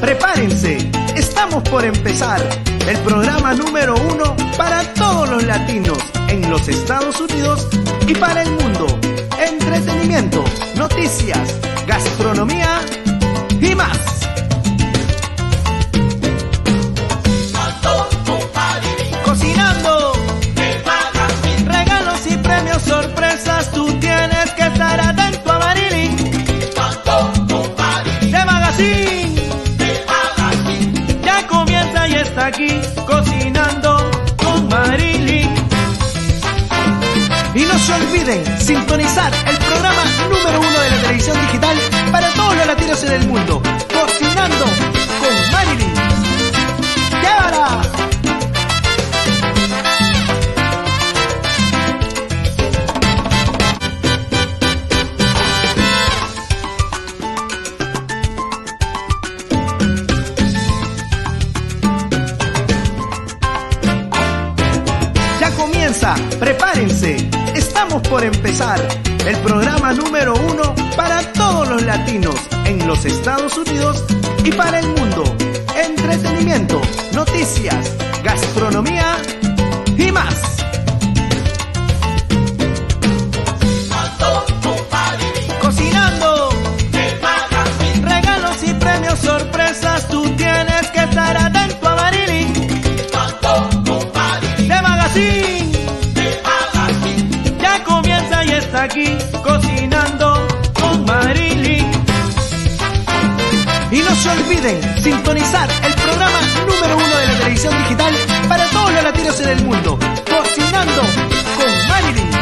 prepárense. Estamos por empezar el programa número uno para todos los latinos en los Estados Unidos y para el mundo. Entretenimiento, noticias, gastronomía y más. Cocinando, regalos y premios, sorpresas, tú tienes cocinando con Marilyn. Y no se olviden sintonizar el programa número uno de la televisión digital para todos los latinos en el mundo, Cocinando con Marilyn. Por empezar el programa número uno para todos los latinos en los Estados Unidos y para el mundo. Entretenimiento, noticias, gastronomía y más. Aquí, cocinando con Marilyn. Y no se olviden sintonizar el programa número uno de la televisión digital para todos los latinos en el mundo, Cocinando con Marilyn.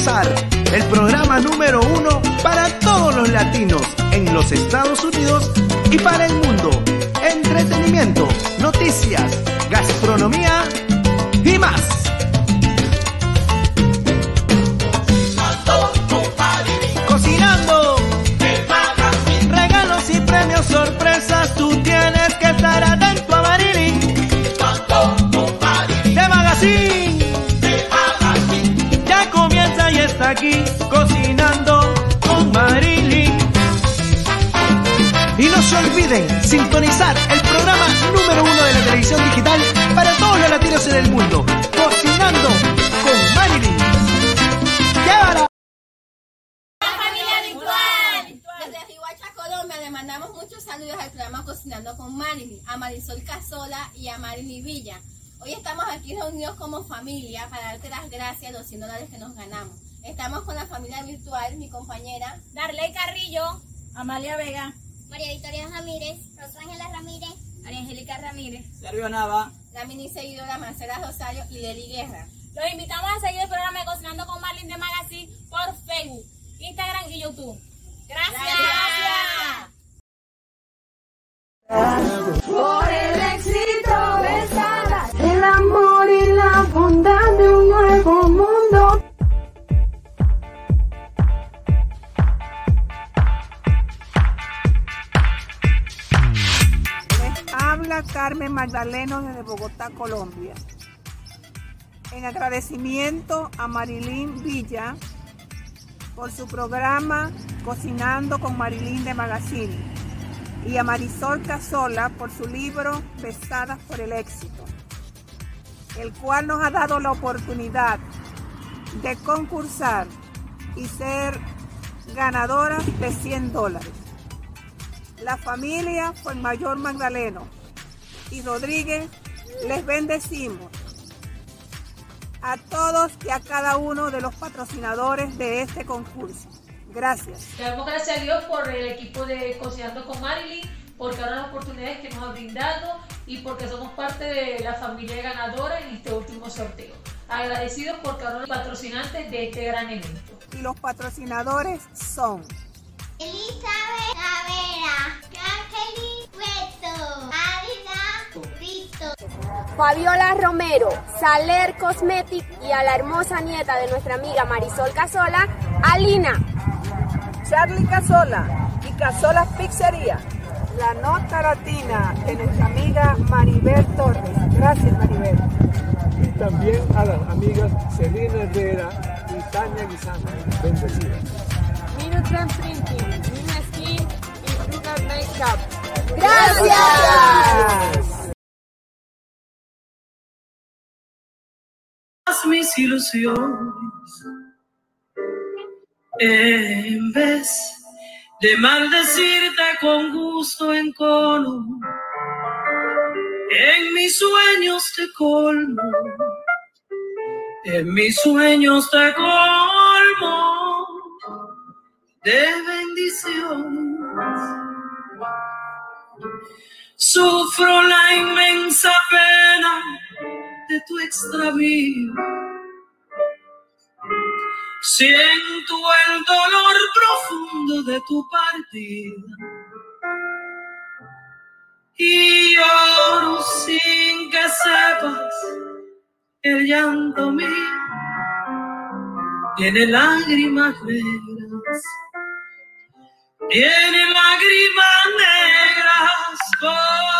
El programa número uno para todos los latinos en los Estados Unidos Carmen Magdaleno desde Bogotá, Colombia. En agradecimiento a Marilyn Villa por su programa Cocinando con Marilyn de Magazine y a Marisol Casola por su libro Pesadas por el éxito, el cual nos ha dado la oportunidad de concursar y ser ganadoras de 100 dólares. La familia Mayor Magdaleno y Rodríguez les bendecimos a todos y a cada uno de los patrocinadores de este concurso. Gracias. Le damos gracias a Dios por el equipo de Cocinando con Marilyn, porque ahora las oportunidades que nos ha brindado y porque somos parte de la familia ganadora en este último sorteo. Agradecidos porque ahora los patrocinantes de este gran evento. Y los patrocinadores son Elizabeth Fabiola Romero, Saler Cosmetic y a la hermosa nieta de nuestra amiga Marisol Casola, Alina. Charlie Casola y Casola Pizzería. La nota latina de nuestra amiga Maribel Torres. Gracias Maribel. Y también a las amigas Celina Herrera y Tania Guisana. Bendecidas. Minutrend Printing, Nina Skin y Sugar Makeup. Gracias. Mis ilusiones. En vez de maldecirte con gusto en cono en mis sueños te colmo en mis sueños te colmo de bendiciones. Sufro la inmensa pena de tu extravío. Siento el dolor profundo de tu partida. Y lloro sin que sepas el llanto mío. Tiene lágrimas negras. Tiene lágrimas negras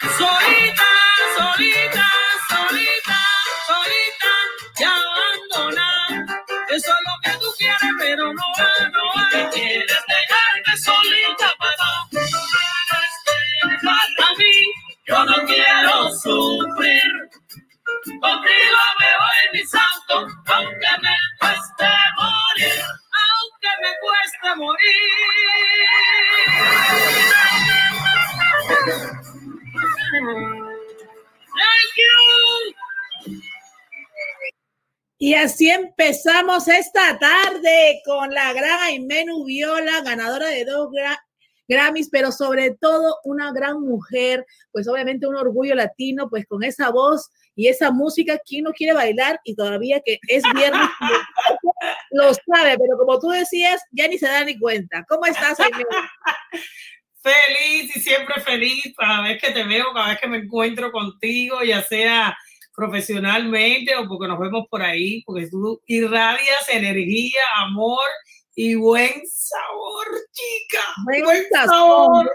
solita, solita, solita, solita y abandonada. Eso es lo que tú quieres, pero no va, no va. Quieres dejarme solita para, para mí. Yo no quiero sufrir. Contigo me voy, mi santo, aunque me cueste morir, aunque me cueste morir. Y así empezamos esta tarde con la gran Aimee Nubiola, ganadora de dos gra- Grammys, pero sobre todo una gran mujer, pues obviamente un orgullo latino, pues con esa voz y esa música, ¿quién no quiere bailar? Y todavía que es viernes, lo sabe, pero como tú decías, ya ni se da ni cuenta. ¿Cómo estás, Aimee? Feliz y siempre feliz cada vez que te veo, cada vez que me encuentro contigo, ya sea profesionalmente o porque nos vemos por ahí, porque tú irradias energía, amor y buen sabor, chica. Buen rico,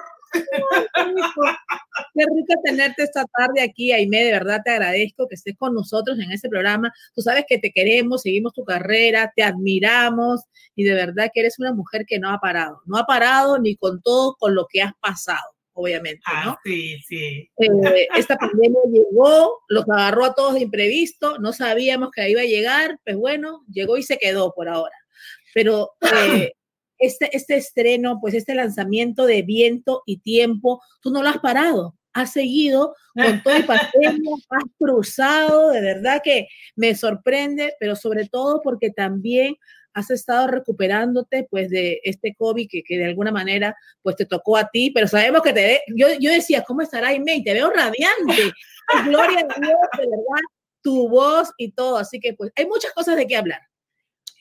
qué rico tenerte esta tarde aquí, Aime. De verdad te agradezco que estés con nosotros en este programa. Tú sabes que te queremos, seguimos tu carrera, te admiramos y de verdad que eres una mujer que no ha parado. No ha parado ni con todo con lo que has pasado, obviamente, ¿no? Ah, sí, sí. Eh, esta pandemia llegó, los agarró a todos de imprevisto, no sabíamos que iba a llegar, pues bueno, llegó y se quedó por ahora. Pero eh, este, este estreno, pues este lanzamiento de viento y tiempo, tú no lo has parado, has seguido con todo el pandemia, has cruzado, de verdad que me sorprende, pero sobre todo porque también has estado recuperándote pues de este COVID que, que de alguna manera pues te tocó a ti, pero sabemos que te ve, yo, yo decía, ¿cómo estará Aimee? Te veo radiante, gloria a Dios, de verdad, tu voz y todo, así que pues hay muchas cosas de qué hablar.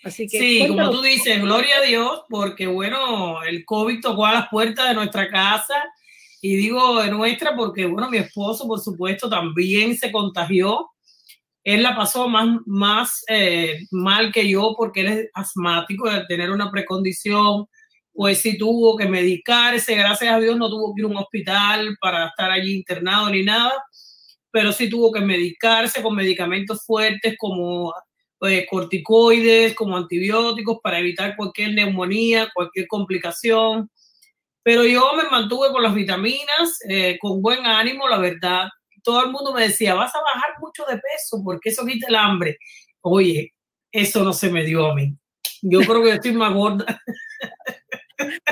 Así que Sí, como tú dices, gloria a Dios, porque bueno, el COVID tocó a las puertas de nuestra casa. Y digo de nuestra porque bueno, mi esposo por supuesto también se contagió. Él la pasó más, más eh, mal que yo porque él es asmático, de tener una precondición, pues sí tuvo que medicarse, gracias a Dios no tuvo que ir a un hospital para estar allí internado ni nada, pero sí tuvo que medicarse con medicamentos fuertes como eh, corticoides, como antibióticos para evitar cualquier neumonía, cualquier complicación. Pero yo me mantuve con las vitaminas, eh, con buen ánimo, la verdad. Todo el mundo me decía, vas a bajar mucho de peso porque eso quita el hambre. Oye, eso no se me dio a mí. Yo creo que yo estoy más gorda.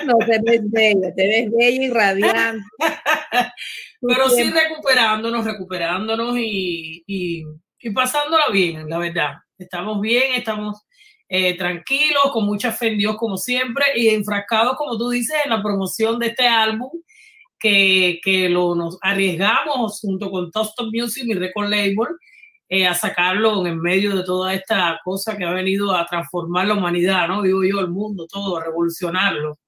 No no, te ves bella, te ves bella y radiante. Pero sí recuperándonos, recuperándonos y, y, y pasándola bien, la verdad. Estamos bien, estamos eh, tranquilos, con mucha fe en Dios como siempre y enfrascados, como tú dices, en la promoción de este álbum que, que lo, nos arriesgamos junto con Top Music, mi record label, eh, a sacarlo en medio de toda esta cosa que ha venido a transformar la humanidad, ¿no? Digo yo, el mundo, todo, a revolucionarlo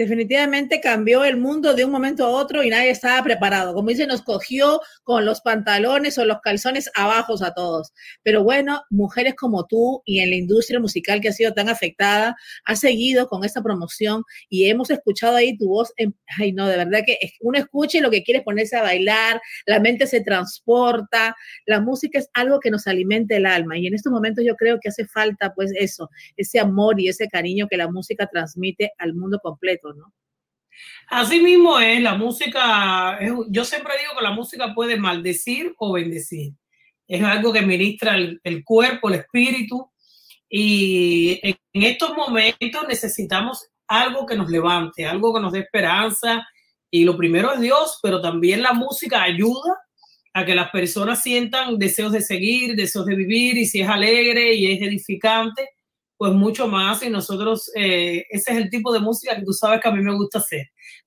definitivamente cambió el mundo de un momento a otro y nadie estaba preparado. Como dice, nos cogió con los pantalones o los calzones abajos a todos. Pero bueno, mujeres como tú y en la industria musical que ha sido tan afectada, ha seguido con esta promoción y hemos escuchado ahí tu voz. Ay, no, de verdad que uno escucha y lo que quiere ponerse a bailar, la mente se transporta, la música es algo que nos alimenta el alma y en estos momentos yo creo que hace falta pues eso, ese amor y ese cariño que la música transmite al mundo completo. Así mismo es, la música, yo siempre digo que la música puede maldecir o bendecir. Es algo que ministra el, cuerpo, el espíritu, y en, estos momentos necesitamos algo que nos levante, algo que nos dé esperanza, y lo primero es Dios, pero también la música ayuda a que las personas sientan deseos de seguir, deseos de vivir, y si es alegre y es edificante, pues mucho más. Y nosotros, eh, ese es el tipo de música que tú sabes que a mí me gusta hacer.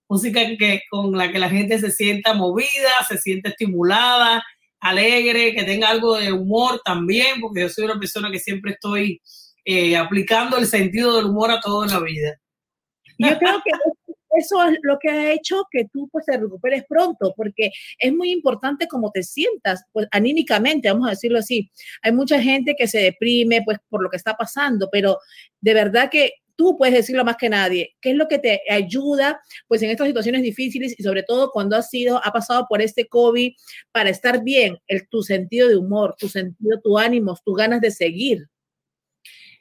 Música que, con la que la gente se sienta movida, se siente estimulada, alegre, que tenga algo de humor también, porque yo soy una persona que siempre estoy eh, aplicando el sentido del humor a todo en la vida. Yo creo que eso es lo que ha hecho que tú pues te recuperes pronto, porque es muy importante cómo te sientas, pues anímicamente, vamos a decirlo así. Hay mucha gente que se deprime pues por lo que está pasando, pero de verdad que tú puedes decirlo más que nadie. ¿Qué es lo que te ayuda pues en estas situaciones difíciles y sobre todo cuando has sido, ha pasado por este COVID para estar bien, el, tu sentido de humor, tu sentido, tu ánimo, tus ganas de seguir?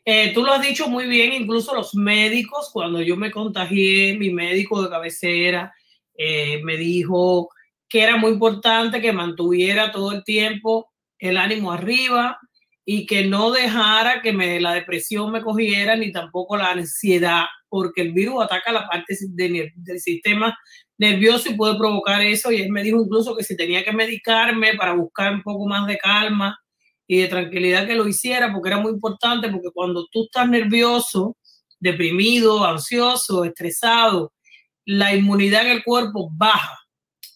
Eh, tú lo has dicho muy bien, incluso los médicos, cuando yo me contagié, mi médico de cabecera eh, me dijo que era muy importante que mantuviera todo el tiempo el ánimo arriba y que no dejara que me, la depresión me cogiera ni tampoco la ansiedad, porque el virus ataca la parte del sistema nervioso y puede provocar eso. Y él me dijo incluso que si tenía que medicarme para buscar un poco más de calma y de tranquilidad que lo hiciera, porque era muy importante, porque cuando tú estás nervioso, deprimido, ansioso, estresado, la inmunidad en el cuerpo baja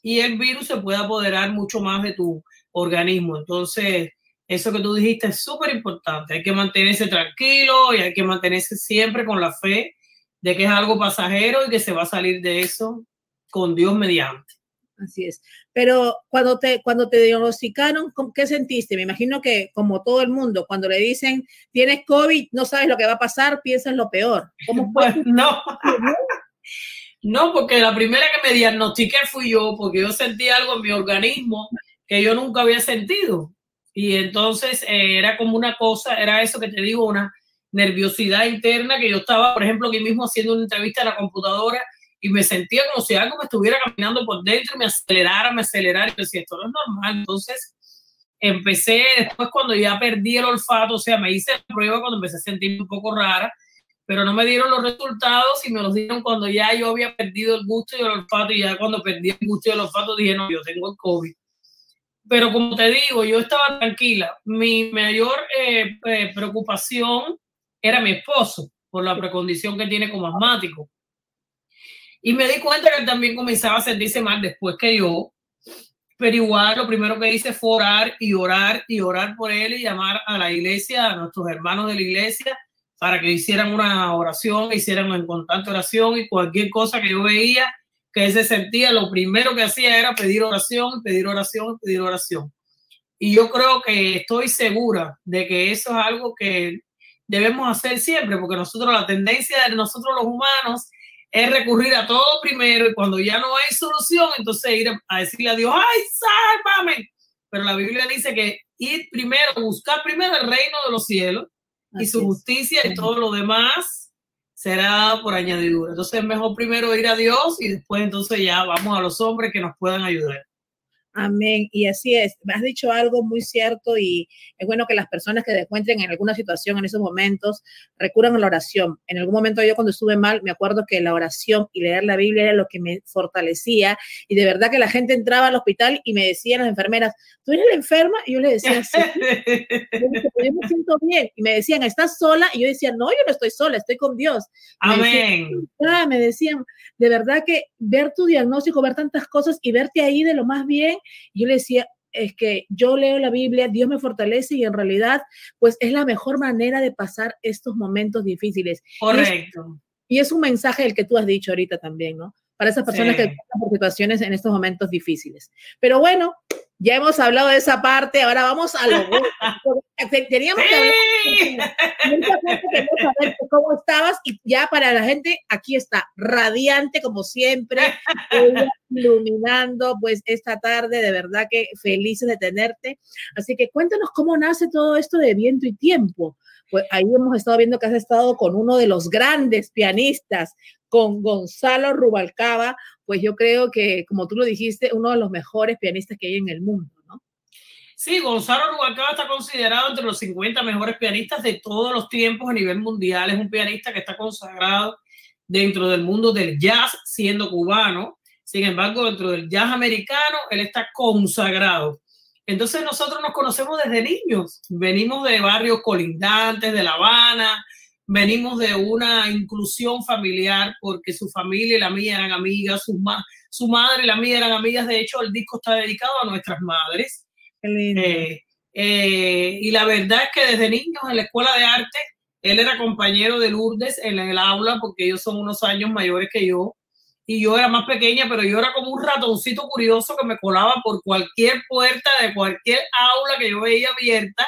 y el virus se puede apoderar mucho más de tu organismo. Entonces, eso que tú dijiste es súper importante. Hay que mantenerse tranquilo y hay que mantenerse siempre con la fe de que es algo pasajero y que se va a salir de eso con Dios mediante. Así es. Pero cuando te, cuando te diagnosticaron, ¿qué sentiste? Me imagino que como todo el mundo, cuando le dicen tienes COVID, no sabes lo que va a pasar, piensas lo peor. ¿Cómo fue? No. no, porque la primera que me diagnostiqué fui yo, porque yo sentí algo en mi organismo que yo nunca había sentido. Y entonces eh, era como una cosa, era eso que te digo, una nerviosidad interna que yo estaba, por ejemplo, aquí mismo haciendo una entrevista a la computadora y me sentía como si algo me estuviera caminando por dentro y me acelerara, me acelerara. Y decía, esto no es normal. Entonces empecé, después cuando ya perdí el olfato, o sea, me hice la prueba cuando empecé a sentirme un poco rara, pero no me dieron los resultados y me los dieron cuando ya yo había perdido el gusto y el olfato. Y ya cuando perdí el gusto y el olfato dije, no, yo tengo el COVID. Pero como te digo, yo estaba tranquila. Mi mayor eh, eh, preocupación era mi esposo por la precondición que tiene como asmático y me di cuenta que él también comenzaba a sentirse mal después que yo. Pero igual lo primero que hice fue orar y orar y orar por él y llamar a la iglesia, a nuestros hermanos de la iglesia, para que hicieran una oración, hicieran una constante oración y cualquier cosa que yo veía que él se sentía, lo primero que hacía era pedir oración, pedir oración, pedir oración. Y yo creo que estoy segura de que eso es algo que debemos hacer siempre, porque nosotros, la tendencia de nosotros los humanos es recurrir a todo primero y cuando ya no hay solución, entonces ir a decirle a Dios, ay, sálvame. Pero la Biblia dice que ir primero, buscar primero el reino de los cielos y su justicia y todo lo demás será por añadidura. Entonces es mejor primero ir a Dios y después entonces ya vamos a los hombres que nos puedan ayudar. Amén. Y así es. Me has dicho algo muy cierto y es bueno que las personas que se encuentren en alguna situación en esos momentos recurran a la oración. En algún momento yo cuando estuve mal, me acuerdo que la oración y leer la Biblia era lo que me fortalecía y de verdad que la gente entraba al hospital y me decían las enfermeras, ¿tú eres la enferma? Y yo le decía, sí. Yo, dije, "Pero yo me siento bien. Y me decían, ¿estás sola? Y yo decía, no, yo no estoy sola, estoy con Dios. Y me decían, Amén. Ah, me decían, de verdad que ver tu diagnóstico, ver tantas cosas y verte ahí de lo más bien, yo le decía, es que yo leo la Biblia, Dios me fortalece y en realidad, pues es la mejor manera de pasar estos momentos difíciles. Y es- Correcto. Y es un mensaje el que tú has dicho ahorita también, ¿no? Para esas personas Sí. que pasan por situaciones en estos momentos difíciles. Pero bueno, ya hemos hablado de esa parte, ahora vamos a lo Teníamos que hablar. saber cómo estabas y ya para la gente, aquí está, radiante como siempre, iluminando pues esta tarde, de verdad que felices de tenerte. Así que cuéntanos cómo nace todo esto de viento y tiempo. Pues ahí hemos estado viendo que has estado con uno de los grandes pianistas, con Gonzalo Rubalcaba, pues yo creo que, como tú lo dijiste, uno de los mejores pianistas que hay en el mundo, ¿no? Sí, Gonzalo Rubalcaba está considerado entre los 50 mejores pianistas de todos los tiempos a nivel mundial. Es un pianista que está consagrado dentro del mundo del jazz, siendo cubano. Sin embargo, dentro del jazz americano, él está consagrado. Entonces nosotros nos conocemos desde niños. Venimos de barrios colindantes, de La Habana, venimos de una inclusión familiar porque su familia y la mía eran amigas, su, ma- su madre y la mía eran amigas. De hecho, el disco está dedicado a nuestras madres. Eh, eh, y la verdad es que desde niños en la escuela de arte, él era compañero de Lourdes en el aula, porque ellos son unos años mayores que yo, y yo era más pequeña, pero yo era como un ratoncito curioso que me colaba por cualquier puerta de cualquier aula que yo veía abierta,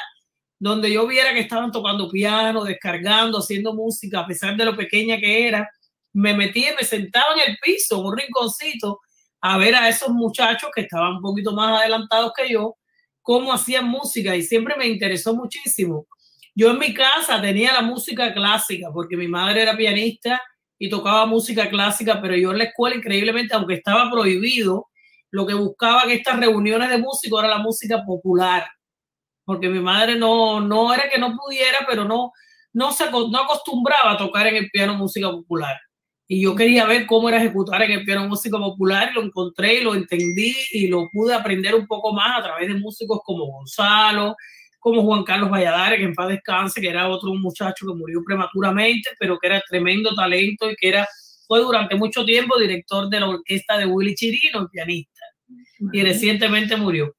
donde yo viera que estaban tocando piano, descargando, haciendo música, a pesar de lo pequeña que era, me metía me sentaba en el piso, en un rinconcito, a ver a esos muchachos que estaban un poquito más adelantados que yo, cómo hacían música y siempre me interesó muchísimo. Yo en mi casa tenía la música clásica porque mi madre era pianista y tocaba música clásica, pero yo en la escuela increíblemente, aunque estaba prohibido, lo que buscaba en estas reuniones de músicos era la música popular, porque mi madre no, no era que no pudiera, pero no, no, se, no acostumbraba a tocar en el piano música popular. Y yo quería ver cómo era ejecutar en el piano música popular lo encontré y lo entendí y lo pude aprender un poco más a través de músicos como Gonzalo, como Juan Carlos Valladares, que en paz descanse, que era otro muchacho que murió prematuramente, pero que era tremendo talento y que era, fue durante mucho tiempo director de la orquesta de Willy Chirino, el pianista, y recientemente murió.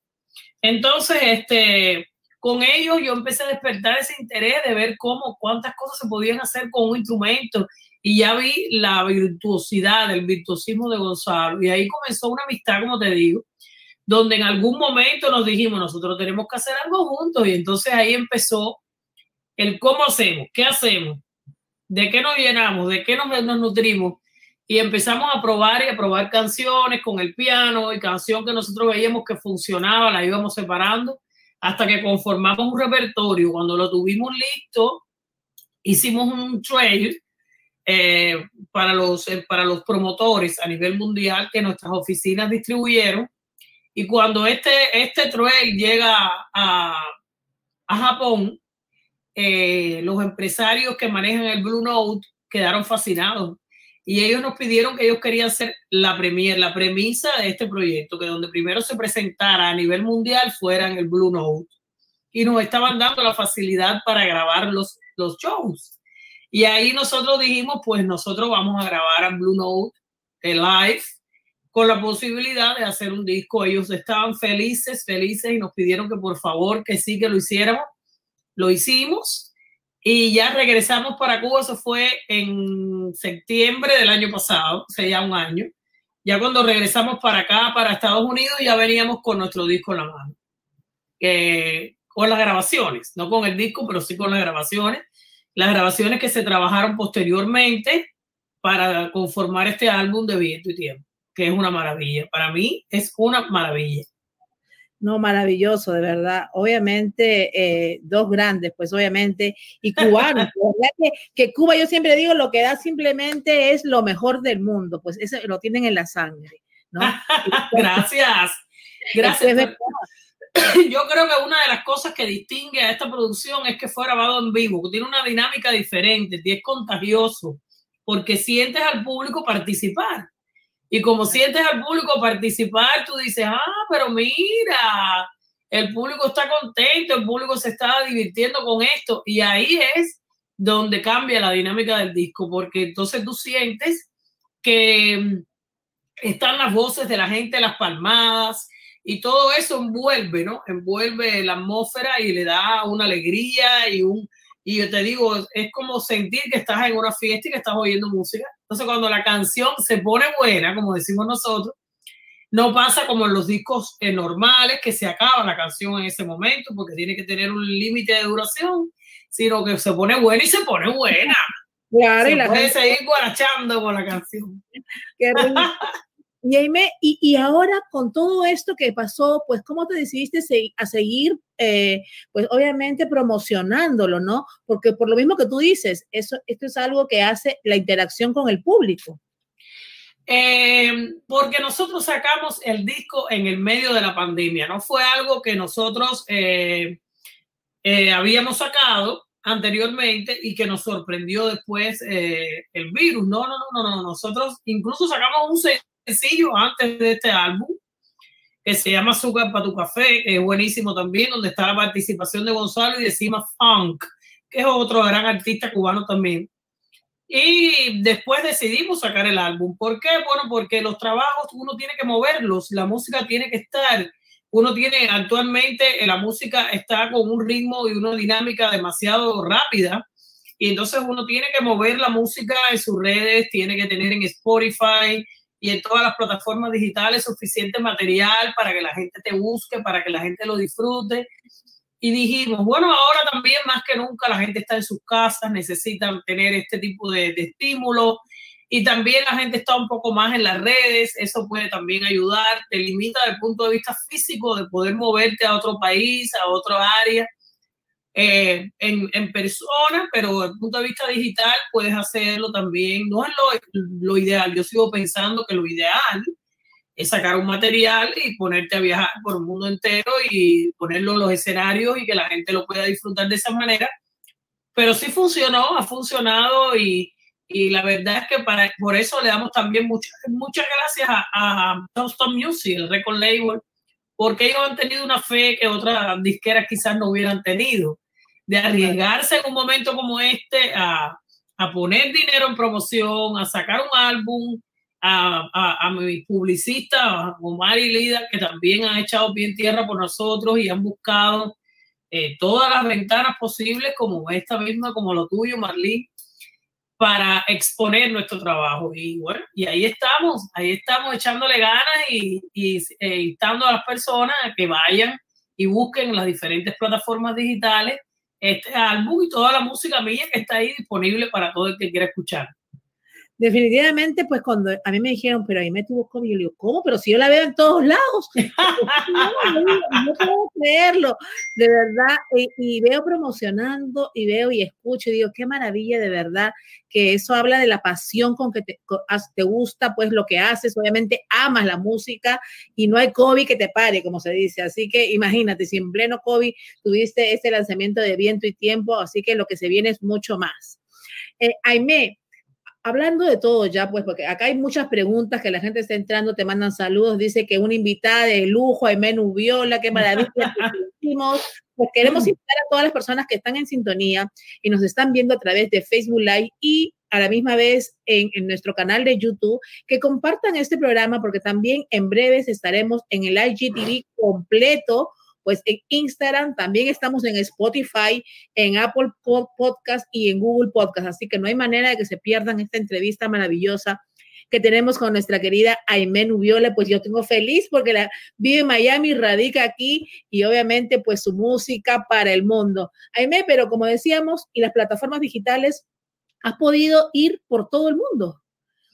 Entonces, este, con ellos yo empecé a despertar ese interés de ver cómo, cuántas cosas se podían hacer con un instrumento. Y ya vi la virtuosidad, el virtuosismo de Gonzalo. Y ahí comenzó una amistad, como te digo, donde en algún momento nos dijimos, nosotros tenemos que hacer algo juntos y entonces ahí empezó el cómo hacemos, qué hacemos, de qué nos llenamos, de qué nos, nos nutrimos. Y empezamos a probar y a probar canciones con el piano y canción que nosotros veíamos que funcionaba, la íbamos separando hasta que conformamos un repertorio. Cuando lo tuvimos listo, hicimos un trail eh, para, los, eh, para los promotores a nivel mundial que nuestras oficinas distribuyeron. Y cuando este, este trail llega a, a Japón, eh, los empresarios que manejan el Blue Note quedaron fascinados y ellos nos pidieron que ellos querían ser la premier, la premisa de este proyecto, que donde primero se presentara a nivel mundial fuera en el Blue Note. Y nos estaban dando la facilidad para grabar los, los shows. Y ahí nosotros dijimos, pues nosotros vamos a grabar a Blue Note de live con la posibilidad de hacer un disco. Ellos estaban felices, felices y nos pidieron que por favor que sí que lo hiciéramos. Lo hicimos y ya regresamos para Cuba. Eso fue en septiembre del año pasado, o sea, ya un año. Ya cuando regresamos para acá, para Estados Unidos, ya veníamos con nuestro disco en la mano. Con las grabaciones, no con el disco, pero sí con las grabaciones. Las grabaciones que se trabajaron posteriormente para conformar este álbum de Viento y Tiempo, que es una maravilla. Para mí es una maravilla. No, maravilloso, de verdad. Obviamente, eh, dos grandes, pues obviamente, y cubanos. verdad que, que Cuba, yo siempre digo, lo que da simplemente es lo mejor del mundo, pues eso lo tienen en la sangre, ¿no? Gracias. Gracias. Yo creo que una de las cosas que distingue a esta producción es que fue grabado en vivo, que tiene una dinámica diferente, y es contagioso, porque sientes al público participar. Y como sientes al público participar, tú dices, ah, pero mira, el público está contento, el público se está divirtiendo con esto. Y ahí es donde cambia la dinámica del disco, porque entonces tú sientes que mm, están las voces de la gente, las palmadas, y todo eso envuelve, ¿no? Envuelve la atmósfera y le da una alegría y un... Y yo te digo, es como sentir que estás en una fiesta y que estás oyendo música. Entonces, cuando la canción se pone buena, como decimos nosotros, no pasa como en los discos eh, normales, que se acaba la canción en ese momento, porque tiene que tener un límite de duración, sino que se pone buena y se pone buena. Claro, se y la puede gente- seguir guarachando con la canción. Qué rico. Y, y, y ahora con todo esto que pasó, pues, ¿cómo te decidiste a seguir, eh, pues, obviamente promocionándolo, ¿no? Porque por lo mismo que tú dices, eso, esto es algo que hace la interacción con el público. Eh, porque nosotros sacamos el disco en el medio de la pandemia, no fue algo que nosotros eh, eh, habíamos sacado anteriormente y que nos sorprendió después el virus. No, no, no, no, no. Nosotros incluso sacamos un sencillo antes de este álbum que se llama Azúcar para tu café, que es buenísimo también, donde está la participación de Gonzalo y de Cima Funk, que es otro gran artista cubano también. Y después decidimos sacar el álbum. ¿Por qué? Bueno, porque los trabajos uno tiene que moverlos, la música tiene que estar. Uno tiene actualmente, eh, la música está con un ritmo y una dinámica demasiado rápida. Y entonces uno tiene que mover la música en sus redes, tiene que tener en Spotify y en todas las plataformas digitales suficiente material para que la gente te busque, para que la gente lo disfrute. Y dijimos, bueno, ahora también más que nunca la gente está en sus casas, necesitan tener este tipo de, de estímulo y también la gente está un poco más en las redes, eso puede también ayudar, te limita desde el punto de vista físico de poder moverte a otro país, a otra área, eh, en, en persona, pero desde el punto de vista digital puedes hacerlo también, no es lo, lo ideal, yo sigo pensando que lo ideal es sacar un material y ponerte a viajar por el mundo entero y ponerlo en los escenarios y que la gente lo pueda disfrutar de esa manera. Pero sí funcionó, ha funcionado y, y la verdad es que para, por eso le damos también muchas, muchas gracias a, a Music, el record label, porque ellos han tenido una fe que otras disqueras quizás no hubieran tenido, de arriesgarse en un momento como este a, a poner dinero en promoción, a sacar un álbum, a, a, a mi publicista, Omar y Lida, que también han echado bien tierra por nosotros y han buscado eh, todas las ventanas posibles, como esta misma, como lo tuyo, Marlene, para exponer nuestro trabajo. Y bueno, y ahí estamos, ahí estamos echándole ganas y, y eh, instando a las personas a que vayan y busquen en las diferentes plataformas digitales este álbum y toda la música mía que está ahí disponible para todo el que quiera escuchar. Definitivamente, pues cuando a mí me dijeron, pero ahí me tuvo COVID, yo le digo, ¿cómo? Pero si yo la veo en todos lados. no, puedo creerlo, de verdad. Y, y, veo promocionando y veo y escucho y digo, qué maravilla de verdad, que eso habla de la pasión con que te, te gusta, pues lo que haces, obviamente amas la música y no hay COVID que te pare, como se dice. Así que imagínate, si en pleno COVID tuviste este lanzamiento de viento y tiempo, así que lo que se viene es mucho más. Eh, Aime, hablando de todo ya, pues, porque acá hay muchas preguntas que la gente está entrando, te mandan saludos, dice que una invitada de lujo, Aimé Nubiola, qué maravilla. pues queremos invitar a todas las personas que están en sintonía y nos están viendo a través de Facebook Live y a la misma vez en, en, nuestro canal de YouTube, que compartan este programa porque también en breves estaremos en el IGTV completo pues en Instagram, también estamos en Spotify, en Apple Podcast y en Google Podcast, así que no hay manera de que se pierdan esta entrevista maravillosa que tenemos con nuestra querida Aimé Nubiola, pues yo tengo feliz porque la vive en Miami, radica aquí y obviamente pues su música para el mundo. Aimé, pero como decíamos, y las plataformas digitales, has podido ir por todo el mundo.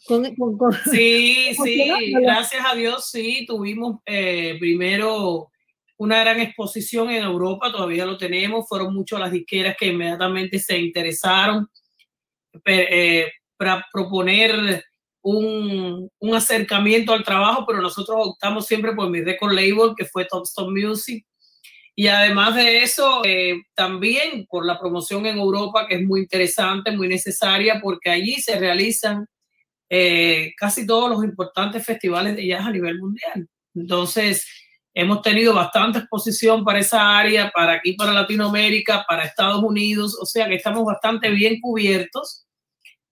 Con, con, con, sí, sí, gracias a Dios, sí, tuvimos eh, primero una gran exposición en Europa, todavía lo tenemos, fueron muchas las disqueras que inmediatamente se interesaron eh, para proponer un, un acercamiento al trabajo, pero nosotros optamos siempre por mi record label, que fue Topstone Music. Y además de eso, eh, también por la promoción en Europa, que es muy interesante, muy necesaria, porque allí se realizan eh, casi todos los importantes festivales de jazz a nivel mundial. Entonces, hemos tenido bastante exposición para esa área, para aquí, para Latinoamérica, para Estados Unidos, o sea que estamos bastante bien cubiertos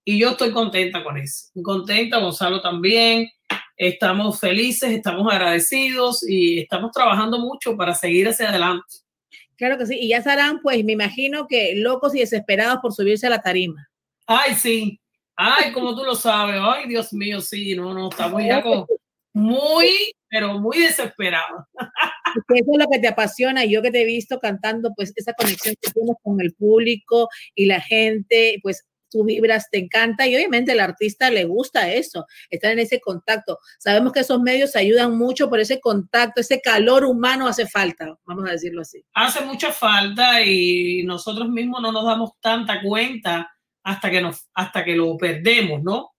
y yo estoy contenta con eso. Contenta, Gonzalo también. Estamos felices, estamos agradecidos y estamos trabajando mucho para seguir hacia adelante. Claro que sí, y ya estarán, pues me imagino que locos y desesperados por subirse a la tarima. Ay, sí. Ay, como tú lo sabes. Ay, Dios mío, sí, no, no, estamos ya como muy, pero muy desesperados. Porque eso es lo que te apasiona y yo que te he visto cantando, pues esa conexión que tienes con el público y la gente, pues tú vibras, te encanta y obviamente al artista le gusta eso, estar en ese contacto. Sabemos que esos medios ayudan mucho por ese contacto, ese calor humano hace falta, vamos a decirlo así. Hace mucha falta y nosotros mismos no nos damos tanta cuenta hasta que, nos, hasta que lo perdemos, ¿no?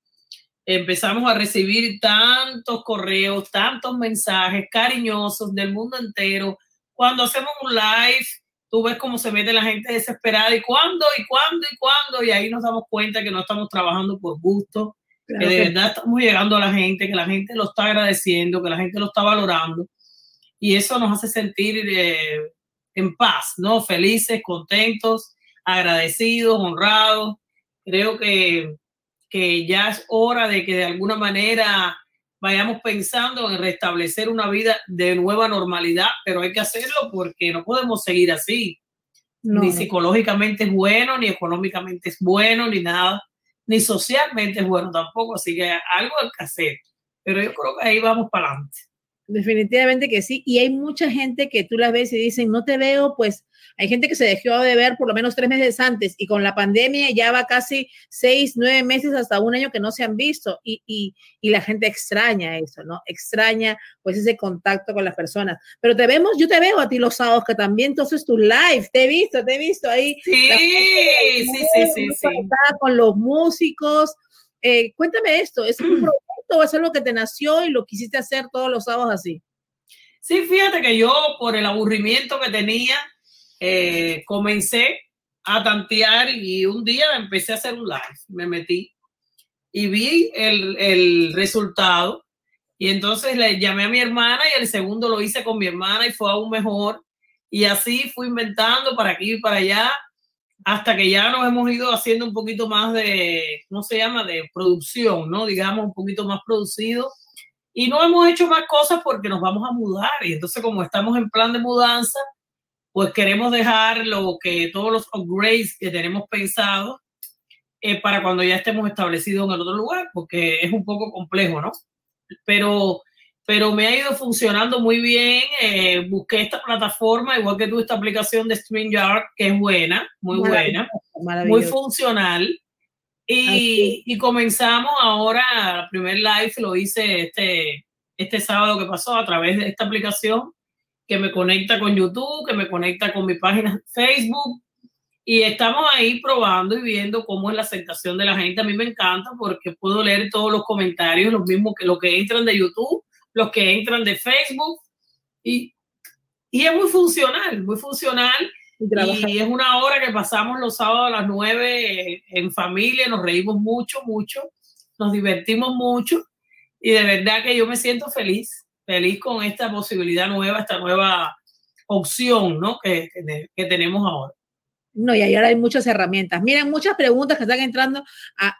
Empezamos a recibir tantos correos, tantos mensajes cariñosos del mundo entero. Cuando hacemos un live, tú ves cómo se mete la gente desesperada y cuándo, y cuándo, y cuándo, y ahí nos damos cuenta que no estamos trabajando por gusto, que de verdad estamos llegando a la gente, que la gente lo está agradeciendo, que la gente lo está valorando, y eso nos hace sentir eh, en paz, ¿no? Felices, contentos, agradecidos, honrados. Creo que, que ya es hora de que de alguna manera vayamos pensando en restablecer una vida de nueva normalidad, pero hay que hacerlo porque no podemos seguir así. ni psicológicamente es bueno, ni económicamente es bueno, ni nada, ni socialmente es bueno tampoco, así que algo hay que hacer. Pero yo creo que ahí vamos para adelante. Definitivamente que sí. Y hay mucha gente que tú las ves y dicen, no te veo, pues hay gente que se dejó de ver por lo menos tres meses antes y con la pandemia ya va casi seis, nueve meses hasta un año que no se han visto y, y, y la gente extraña eso, ¿no? Extraña pues ese contacto con las personas. Pero te vemos, yo te veo a ti los sábados que también entonces tu live, te he visto, te he visto ahí. Sí, sí, sí, sí, sí. Con los músicos. Eh, cuéntame esto, ¿es un proyecto o es algo que te nació y lo quisiste hacer todos los sábados así? Sí, fíjate que yo por el aburrimiento que tenía, eh, comencé a tantear y un día empecé a hacer un live, me metí y vi el, el resultado y entonces le llamé a mi hermana y el segundo lo hice con mi hermana y fue aún mejor. Y así fui inventando para aquí y para allá hasta que ya nos hemos ido haciendo un poquito más de, ¿cómo se llama? De producción, ¿no? Digamos, un poquito más producido. Y no hemos hecho más cosas porque nos vamos a mudar. Y entonces, como estamos en plan de mudanza, pues queremos dejar lo que todos los upgrades que tenemos pensado eh, para cuando ya estemos establecidos en el otro lugar, porque es un poco complejo, ¿no? Pero, pero me ha ido funcionando muy bien. Eh, busqué esta plataforma, igual que tú, esta aplicación de StreamYard, que es buena, muy buena, muy funcional. Y, y, comenzamos ahora, el primer live lo hice este, este sábado que pasó a través de esta aplicación que me conecta con YouTube, que me conecta con mi página Facebook. Y estamos ahí probando y viendo cómo es la aceptación de la gente. A mí me encanta porque puedo leer todos los comentarios, los mismos que los que entran de YouTube, los que entran de Facebook. Y, y es muy funcional, muy funcional. Y, y es una hora que pasamos los sábados a las nueve en familia, nos reímos mucho, mucho, nos divertimos mucho. Y de verdad que yo me siento feliz feliz con esta posibilidad nueva, esta nueva opción ¿no? que, que, que tenemos ahora. No, y ahora hay muchas herramientas. Miren, muchas preguntas que están entrando.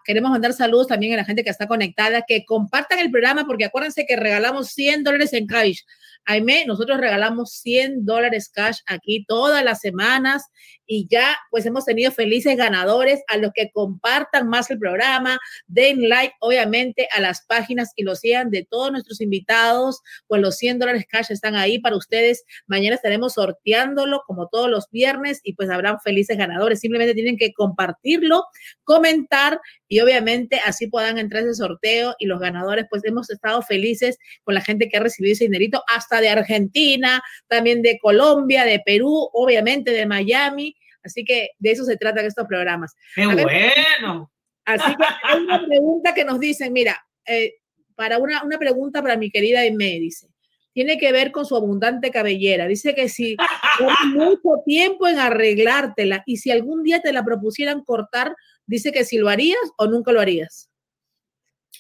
Queremos mandar saludos también a la gente que está conectada, que compartan el programa, porque acuérdense que regalamos 100 dólares en cash. Aime, nosotros regalamos 100 dólares cash aquí todas las semanas y ya pues hemos tenido felices ganadores a los que compartan más el programa, den like obviamente a las páginas y lo sigan de todos nuestros invitados, pues los 100 dólares cash están ahí para ustedes. Mañana estaremos sorteándolo como todos los viernes y pues habrán felices ganadores. Simplemente tienen que compartirlo, comentar y obviamente así puedan entrar ese sorteo y los ganadores pues hemos estado felices con la gente que ha recibido ese dinerito hasta de Argentina, también de Colombia, de Perú, obviamente de Miami Así que de eso se tratan estos programas. ¡Qué bueno! Así que hay una pregunta que nos dicen, mira, eh, para una, una pregunta para mi querida Aimee, dice. Tiene que ver con su abundante cabellera. Dice que si mucho tiempo en arreglártela y si algún día te la propusieran cortar, dice que si lo harías o nunca lo harías.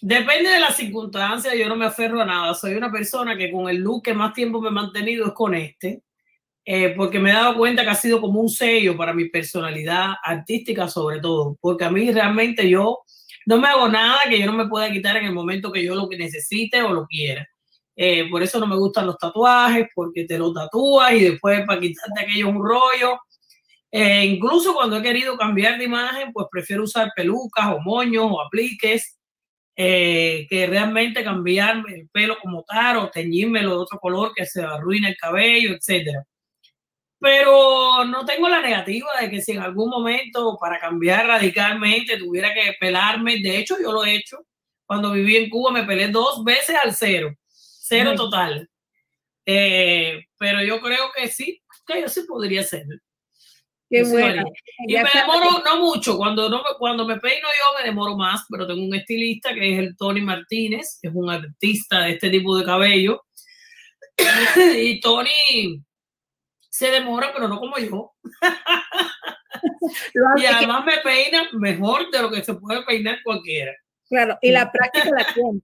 Depende de las circunstancias, yo no me aferro a nada. Soy una persona que con el look que más tiempo me he mantenido es con este, eh, porque me he dado cuenta que ha sido como un sello para mi personalidad artística sobre todo, porque a mí realmente yo no me hago nada que yo no me pueda quitar en el momento que yo lo que necesite o lo quiera. Eh, por eso no me gustan los tatuajes, porque te lo tatúas y después para quitarte aquello un rollo. Eh, incluso cuando he querido cambiar de imagen, pues prefiero usar pelucas o moños o apliques eh, que realmente cambiarme el pelo como tal o teñírmelo de otro color que se arruine el cabello, etcétera. Pero no tengo la negativa de que si en algún momento para cambiar radicalmente tuviera que pelarme, de hecho yo lo he hecho. Cuando viví en Cuba me pelé dos veces al cero, cero total. Eh, pero yo creo que sí, que yo sí podría hacerlo. Qué sí. Y Ya me demoro no mucho, cuando, no, cuando me peino yo me demoro más, pero tengo un estilista que es el Tony Martínez, que es un artista de este tipo de cabello. y Tony se demora, pero no como yo. Y que- además me peina mejor de lo que se puede peinar cualquiera. Claro, y la práctica la tiene.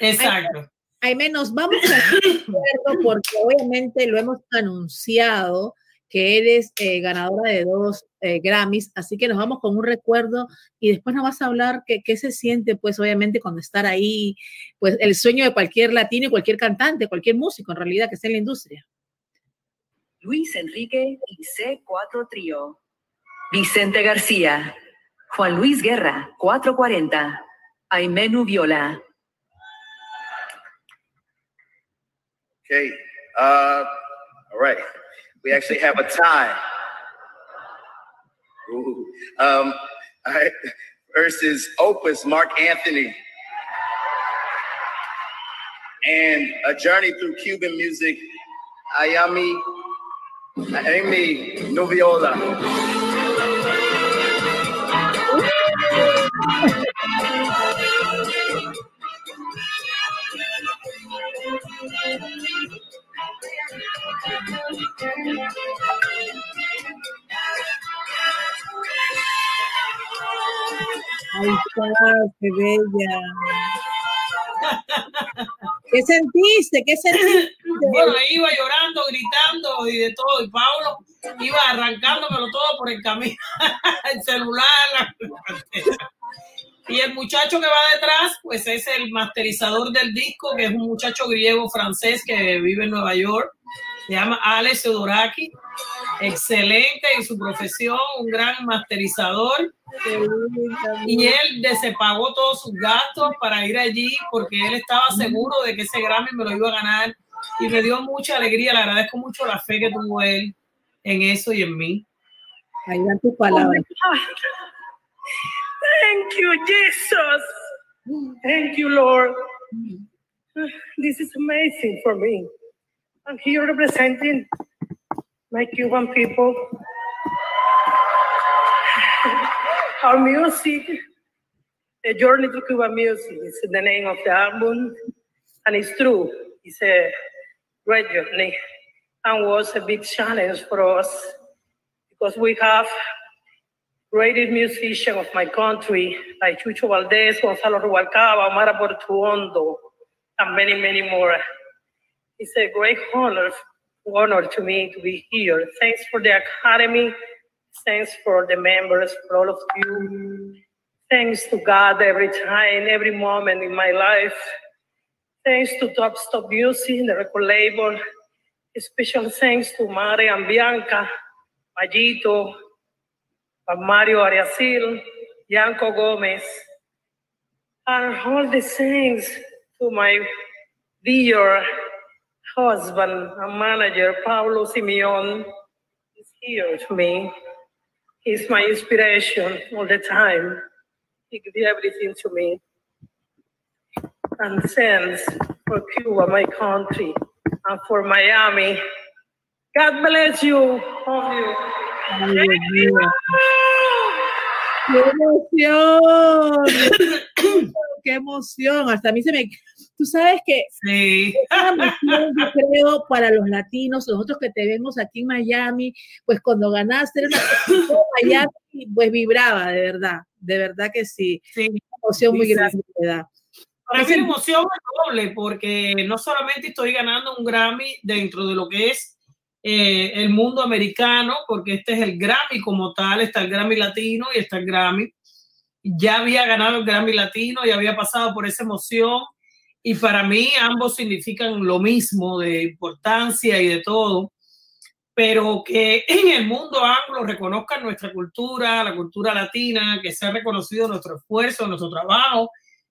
Exacto. Aime, nos vamos a acuerdo porque obviamente lo hemos anunciado que eres eh, ganadora de dos eh, Grammys, así que nos vamos con un recuerdo y después nos vas a hablar que- qué se siente, pues obviamente cuando estar ahí, pues el sueño de cualquier latino y cualquier cantante, cualquier músico en realidad que esté en la industria. Luis Enrique y C4 Trío. Vicente García. Juan Luis Guerra, 440. Aimenu Viola. Okay. Uh, all right. We actually have a tie. Ooh. Um, is Opus, Mark Anthony. And a journey through Cuban music, Ayami, Amy Noviola. Ay, qué bella. ¿Qué sentiste? ¿Qué sentiste? Bueno, iba llorando, gritando y de todo. Y Pablo iba arrancándomelo todo por el camino. el celular. la- Y el muchacho que va detrás, pues es el masterizador del disco, que es un muchacho griego francés que vive en Nueva York. Se llama Alex Eudoraki. Excelente en su profesión, un gran masterizador. Y él se pagó todos sus gastos para ir allí porque él estaba seguro de que ese Grammy me lo iba a ganar y me dio mucha alegría. Le agradezco mucho la fe que tuvo él en eso y en mí. Ahí dan tus palabras. Thank you, Jesus. Thank you, Lord. This is amazing for me. I'm here representing my Cuban people. Our music, the journey to Cuban music, is the name of the album, and it's true. It's a great journey and was a big challenge for us because we have greatest musicians of my country, like Chucho Valdés, Gonzalo Rubalcaba, Omar Portuondo, and many, many more. It's a great honor, honor to me to be here. Thanks for the Academy. Thanks for the members, for all of you. Thanks to God every time, every moment in my life. Thanks to Top Stop Music, the record label. Special thanks to Mari and Bianca, Mayito, Mario Ariasil, Yanko Gomez, and all the thanks to my dear husband and manager, Paulo Simeon, is here to me. He's my inspiration all the time. He gives everything to me. And sends for Cuba, my country, and for Miami. God bless you, of you. ¡Qué emoción! qué emoción. Hasta a mí se me. Tú sabes que sí. yo creo, para los latinos, nosotros que te vemos aquí en Miami, pues cuando ganaste, era una Miami, pues vibraba, de verdad, de verdad que sí. Sí. Una emoción muy Sí, sí. grande, da. Para mí la emoción es doble porque no solamente estoy ganando un Grammy dentro de lo que es eh, el mundo americano, porque este es el Grammy como tal, está el Grammy latino y está el Grammy. Ya había ganado el Grammy latino y había pasado por esa emoción y para mí ambos significan lo mismo de importancia y de todo, pero que en el mundo anglo reconozcan nuestra cultura, la cultura latina, que se ha reconocido nuestro esfuerzo, nuestro trabajo,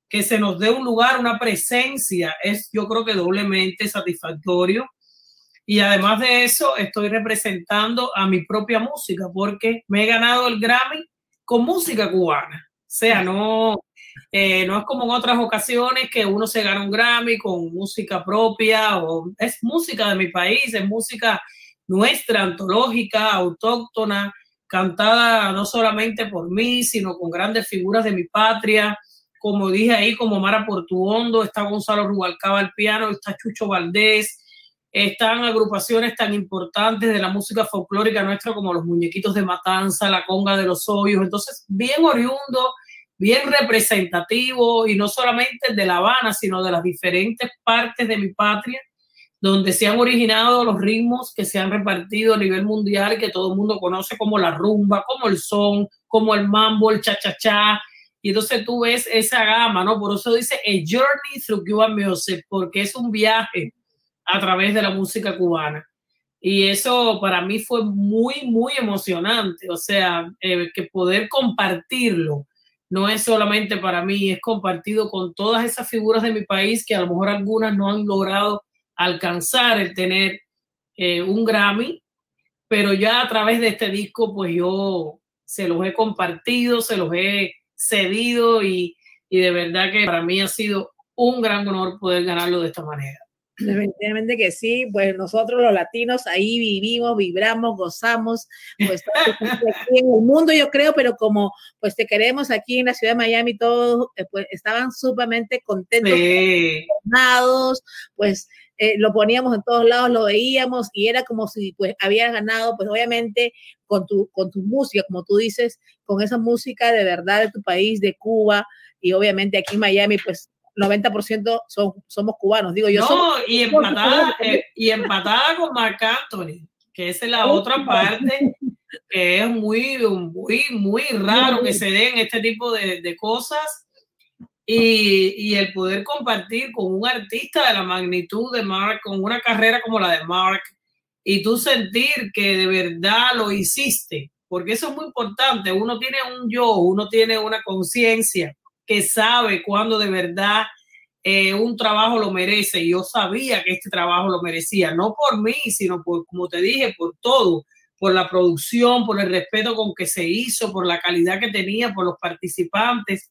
que se nos dé un lugar, una presencia, es yo creo que doblemente satisfactorio. Y además de eso, estoy representando a mi propia música porque me he ganado el Grammy con música cubana. O sea, no, eh, no es como en otras ocasiones que uno se gana un Grammy con música propia o es música de mi país, es música nuestra, antológica, autóctona, cantada no solamente por mí, sino con grandes figuras de mi patria, como dije ahí, como Mara Portuondo, está Gonzalo Rubalcaba al piano, está Chucho Valdés, están agrupaciones tan importantes de la música folclórica nuestra como los Muñequitos de Matanza, la Conga de los Hoyos, entonces bien oriundo, bien representativo y no solamente de La Habana, sino de las diferentes partes de mi patria donde se han originado los ritmos que se han repartido a nivel mundial, que todo el mundo conoce como la rumba, como el son, como el mambo, el cha-cha-cha, y entonces tú ves esa gama, ¿no? Por eso dice A Journey Through Cuban Music, porque es un viaje a través de la música cubana. Y eso para mí fue muy, muy emocionante. O sea, eh, que poder compartirlo no es solamente para mí, es compartido con todas esas figuras de mi país que a lo mejor algunas no han logrado alcanzar el tener eh, un Grammy, pero ya a través de este disco, pues yo se los he compartido, se los he cedido y, y de verdad que para mí ha sido un gran honor poder ganarlo de esta manera. Definitivamente que sí, pues nosotros los latinos ahí vivimos, vibramos, gozamos, pues aquí en el mundo yo creo, pero como pues te queremos aquí en la ciudad de Miami, todos eh, pues estaban sumamente contentos, Sí. pues eh, lo poníamos en todos lados, lo veíamos y era como si pues habías ganado, pues obviamente con tu, con tu música, como tú dices, con esa música de verdad de tu país, de Cuba y obviamente aquí en Miami, pues 90% son, somos cubanos, digo yo. No, somos- y empatada, eh, y empatada con Marc Anthony, que esa es la otra parte que es muy, muy, muy raro que se den este tipo de, de cosas. Y, y el poder compartir con un artista de la magnitud de Mark, con una carrera como la de Mark, y tú sentir que de verdad lo hiciste, porque eso es muy importante. Uno tiene un yo, uno tiene una conciencia que sabe cuándo de verdad eh, un trabajo lo merece. Y yo sabía que este trabajo lo merecía, no por mí, sino por, como te dije, por todo, por la producción, por el respeto con que se hizo, por la calidad que tenía, por los participantes.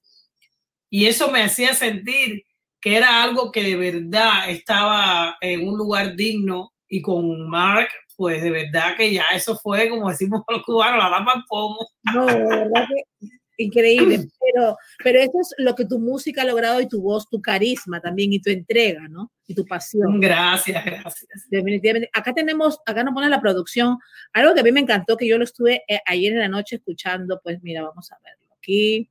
Y eso me hacía sentir que era algo que de verdad estaba en un lugar digno y con Mark, pues de verdad que ya eso fue, como decimos los cubanos, la dama pomo. No, de verdad que increíble, pero, pero eso es lo que tu música ha logrado y tu voz, tu carisma también y tu entrega, ¿no? Y tu pasión. Gracias, gracias. Definitivamente. Acá tenemos, acá nos pone la producción, algo que a mí me encantó, que yo lo estuve eh, ayer en la noche escuchando, pues mira, vamos a verlo aquí.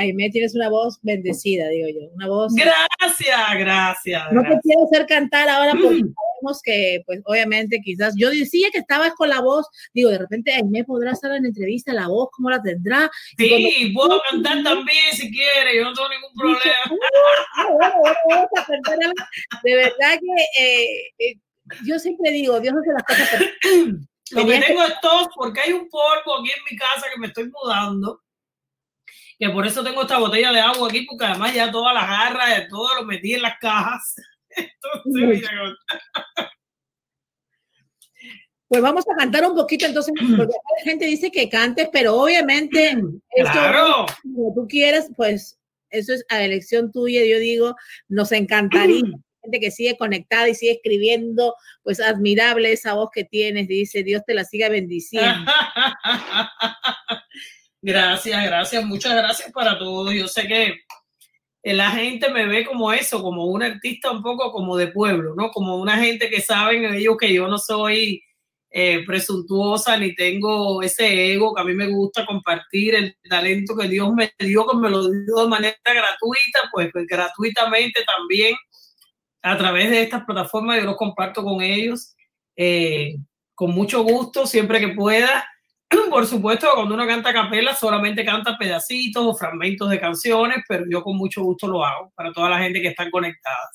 Aimé tienes una voz bendecida, digo yo. Una voz. Gracias, gracias. No te gracias. quiero hacer cantar ahora porque sabemos que, pues, obviamente, quizás yo decía que estabas con la voz. Digo, de repente Aimé podrá estar en entrevista, la voz, ¿cómo la tendrá? Sí, cuando- puedo cantar también si quiere, yo no tengo ningún problema. De verdad que eh, eh, yo siempre digo, Dios hace las cosas perfectas. Lo que tengo es tos porque hay un polvo aquí en mi casa que me estoy mudando. Que por eso tengo esta botella de agua aquí, porque además ya todas las garras, todo lo metí en las cajas. Entonces, mira, Pues vamos a cantar un poquito entonces, porque la gente dice que cantes, pero obviamente esto, Claro. como tú quieres, pues eso es a elección tuya, yo digo, nos encantaría. Gente que sigue conectada y sigue escribiendo, pues admirable esa voz que tienes, dice, Dios te la siga bendiciendo. Gracias, gracias, muchas gracias para todos. Yo sé que eh, la gente me ve como eso, como un artista un poco como de pueblo, ¿no? Como una gente que saben ellos que yo no soy eh, presuntuosa ni tengo ese ego, que a mí me gusta compartir el talento que Dios me dio, que me lo dio de manera gratuita, pues, pues gratuitamente también a través de estas plataformas yo los comparto con ellos eh, con mucho gusto, siempre que pueda. Por supuesto, cuando uno canta a capela, solamente canta pedacitos o fragmentos de canciones, pero yo con mucho gusto lo hago para toda la gente que está conectada.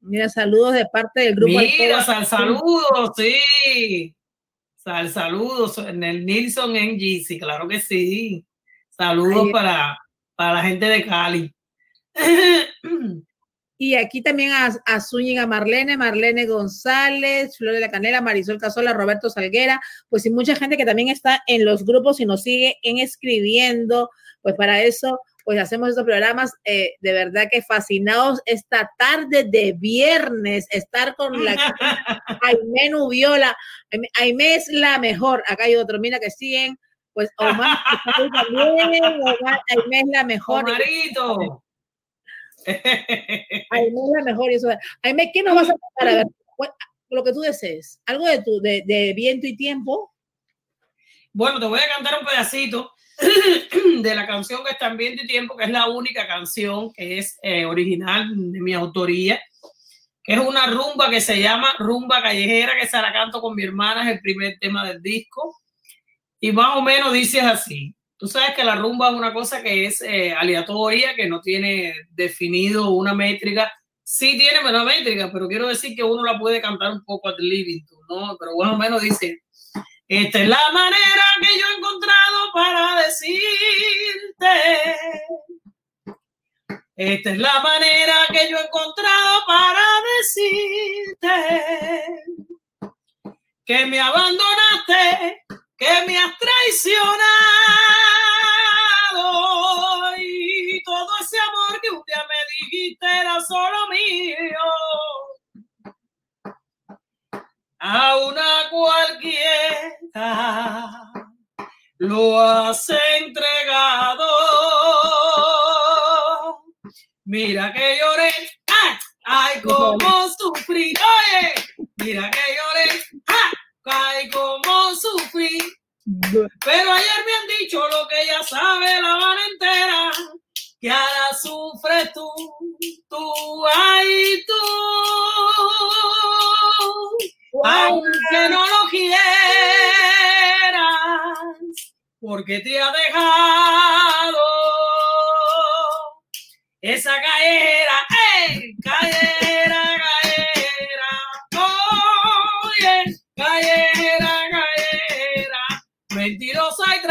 Mira, saludos de parte del grupo. Mira, Alcoba. sal saludos, sí. Sal saludos en el Nilsson en GC, claro que sí. Saludos para, para la gente de Cali. Y aquí también a, a Zúñiga Marlene, Marlene González, Flor de la Canela, Marisol Casola, Roberto Salguera, pues y mucha gente que también está en los grupos y nos sigue en escribiendo, pues para eso, pues hacemos estos programas eh, de verdad que fascinados esta tarde de viernes, estar con la Aimé Nubiola, Aimé es la mejor, acá hay otro, mira que siguen, pues Omar también, Omar, Aimé es la mejor. Omarito. Aimé es la mejor. y eso. Aimé, ¿qué nos vas a contar? A ver, lo que tú desees. Algo de tu, de, de viento y tiempo. Bueno, te voy a cantar un pedacito de la canción que está en Viento y Tiempo, que es la única canción que es eh, original de mi autoría, que es una rumba que se llama Rumba Callejera, que se la canto con mi hermana, es el primer tema del disco. Y más o menos dice así. Tú sabes que la rumba es una cosa que es eh, aleatoria, que no tiene definido una métrica. Sí tiene una métrica, pero quiero decir que uno la puede cantar un poco at living, ¿no? Pero más o menos dice, esta es la manera que yo he encontrado para decirte. Esta es la manera que yo he encontrado para decirte que me abandonaste, que me has traicionado y todo ese amor que un día me dijiste era solo mío a una cualquiera lo has entregado. Mira que lloré, ¡ay! ¡Ay, cómo sufrí! Mira que lloré, ¡ay! ¡Ay, cómo sufrí! Pero ayer me han dicho lo que ya sabe la Habana entera, que ahora sufres tú, tú, ay, tú. Aunque no lo quieras, porque te ha dejado esa callera, ¡eh! Callera,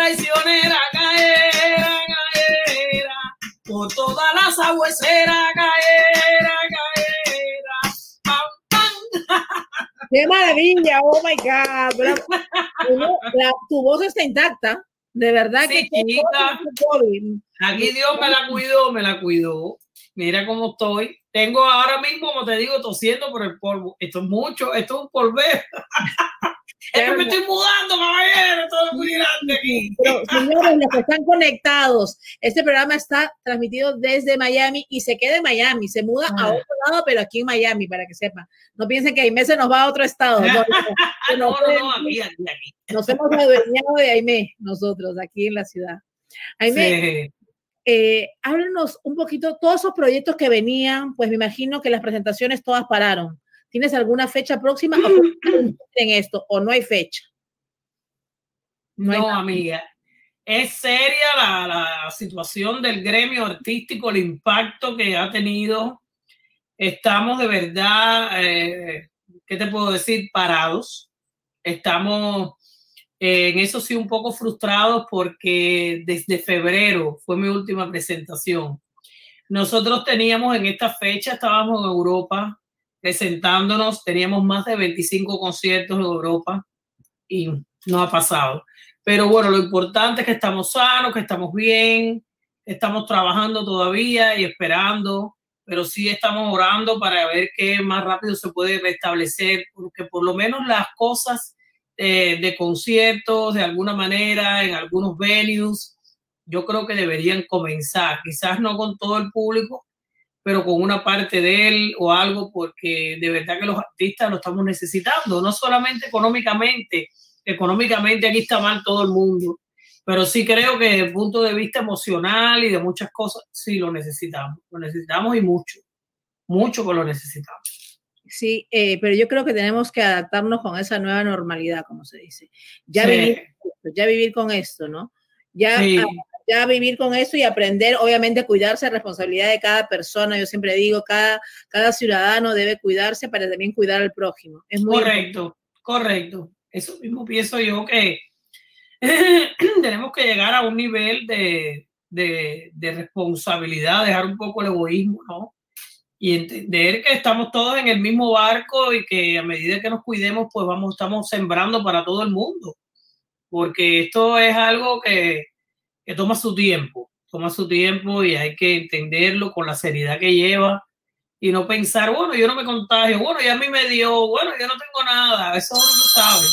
traicionera, callera, callera, por todas las agueceras, callera, callera, pam, pam. ¡Qué maravilla! ¡Oh, my God! Bravo. Uno, la- tu voz está intacta. De verdad Sí, que... chiquita. Aquí Dios me la cuidó, me la cuidó. Mira cómo estoy. Tengo ahora mismo, como te digo, tosiendo por el polvo. Esto es mucho, esto es un polvero. Es que me estoy mudando, caballero, todo es muy grande aquí. Pero, señores, los que están conectados, este programa está transmitido desde Miami y se queda en Miami, se muda a Ah. otro lado, pero aquí en Miami, para que sepan. No piensen que Aimé se nos va a otro estado. No, no, No, nos no, ven- no, aquí, aquí, aquí. Nos hemos adueñado de Aimé, nosotros, aquí en la ciudad. Aimé, Sí. eh, háblanos un poquito, todos esos proyectos que venían, pues me imagino que las presentaciones todas pararon. ¿Tienes alguna fecha próxima en esto o no hay fecha? No, hay amiga. Es seria la, la situación del gremio artístico, el impacto que ha tenido. Estamos de verdad, eh, ¿qué te puedo decir? Parados. Estamos eh, en eso sí un poco frustrados porque desde febrero fue mi última presentación. Nosotros teníamos en esta fecha, estábamos en Europa presentándonos, teníamos más de 25 conciertos en Europa y no ha pasado. Pero bueno, lo importante es que estamos sanos, que estamos bien, estamos trabajando todavía y esperando, pero sí estamos orando para ver qué más rápido se puede restablecer, porque por lo menos las cosas eh, de conciertos, de alguna manera, en algunos venues, yo creo que deberían comenzar, quizás no con todo el público, pero con una parte de él o algo, porque de verdad que los artistas lo estamos necesitando, no solamente económicamente, económicamente aquí está mal todo el mundo, pero sí creo que desde el punto de vista emocional y de muchas cosas, sí lo necesitamos, lo necesitamos y mucho, mucho que lo necesitamos. Sí, eh, pero yo creo que tenemos que adaptarnos con esa nueva normalidad, como se dice. Ya, Sí. vivir, con esto, ya vivir con esto, ¿no? Ya, Sí. Ya vivir con eso y aprender, obviamente, cuidarse, responsabilidad de cada persona. Yo siempre digo, cada, cada ciudadano debe cuidarse para también cuidar al prójimo. Es muy correcto, correcto. Eso mismo pienso yo que tenemos que llegar a un nivel de, de, de responsabilidad, dejar un poco el egoísmo, ¿no? Y entender que estamos todos en el mismo barco y que a medida que nos cuidemos, pues vamos, estamos sembrando para todo el mundo. Porque esto es algo que, que toma su tiempo, toma su tiempo y hay que entenderlo con la seriedad que lleva y no pensar, bueno, yo no me contagio, bueno, ya a mí me dio, bueno, yo no tengo nada, eso no lo sabe.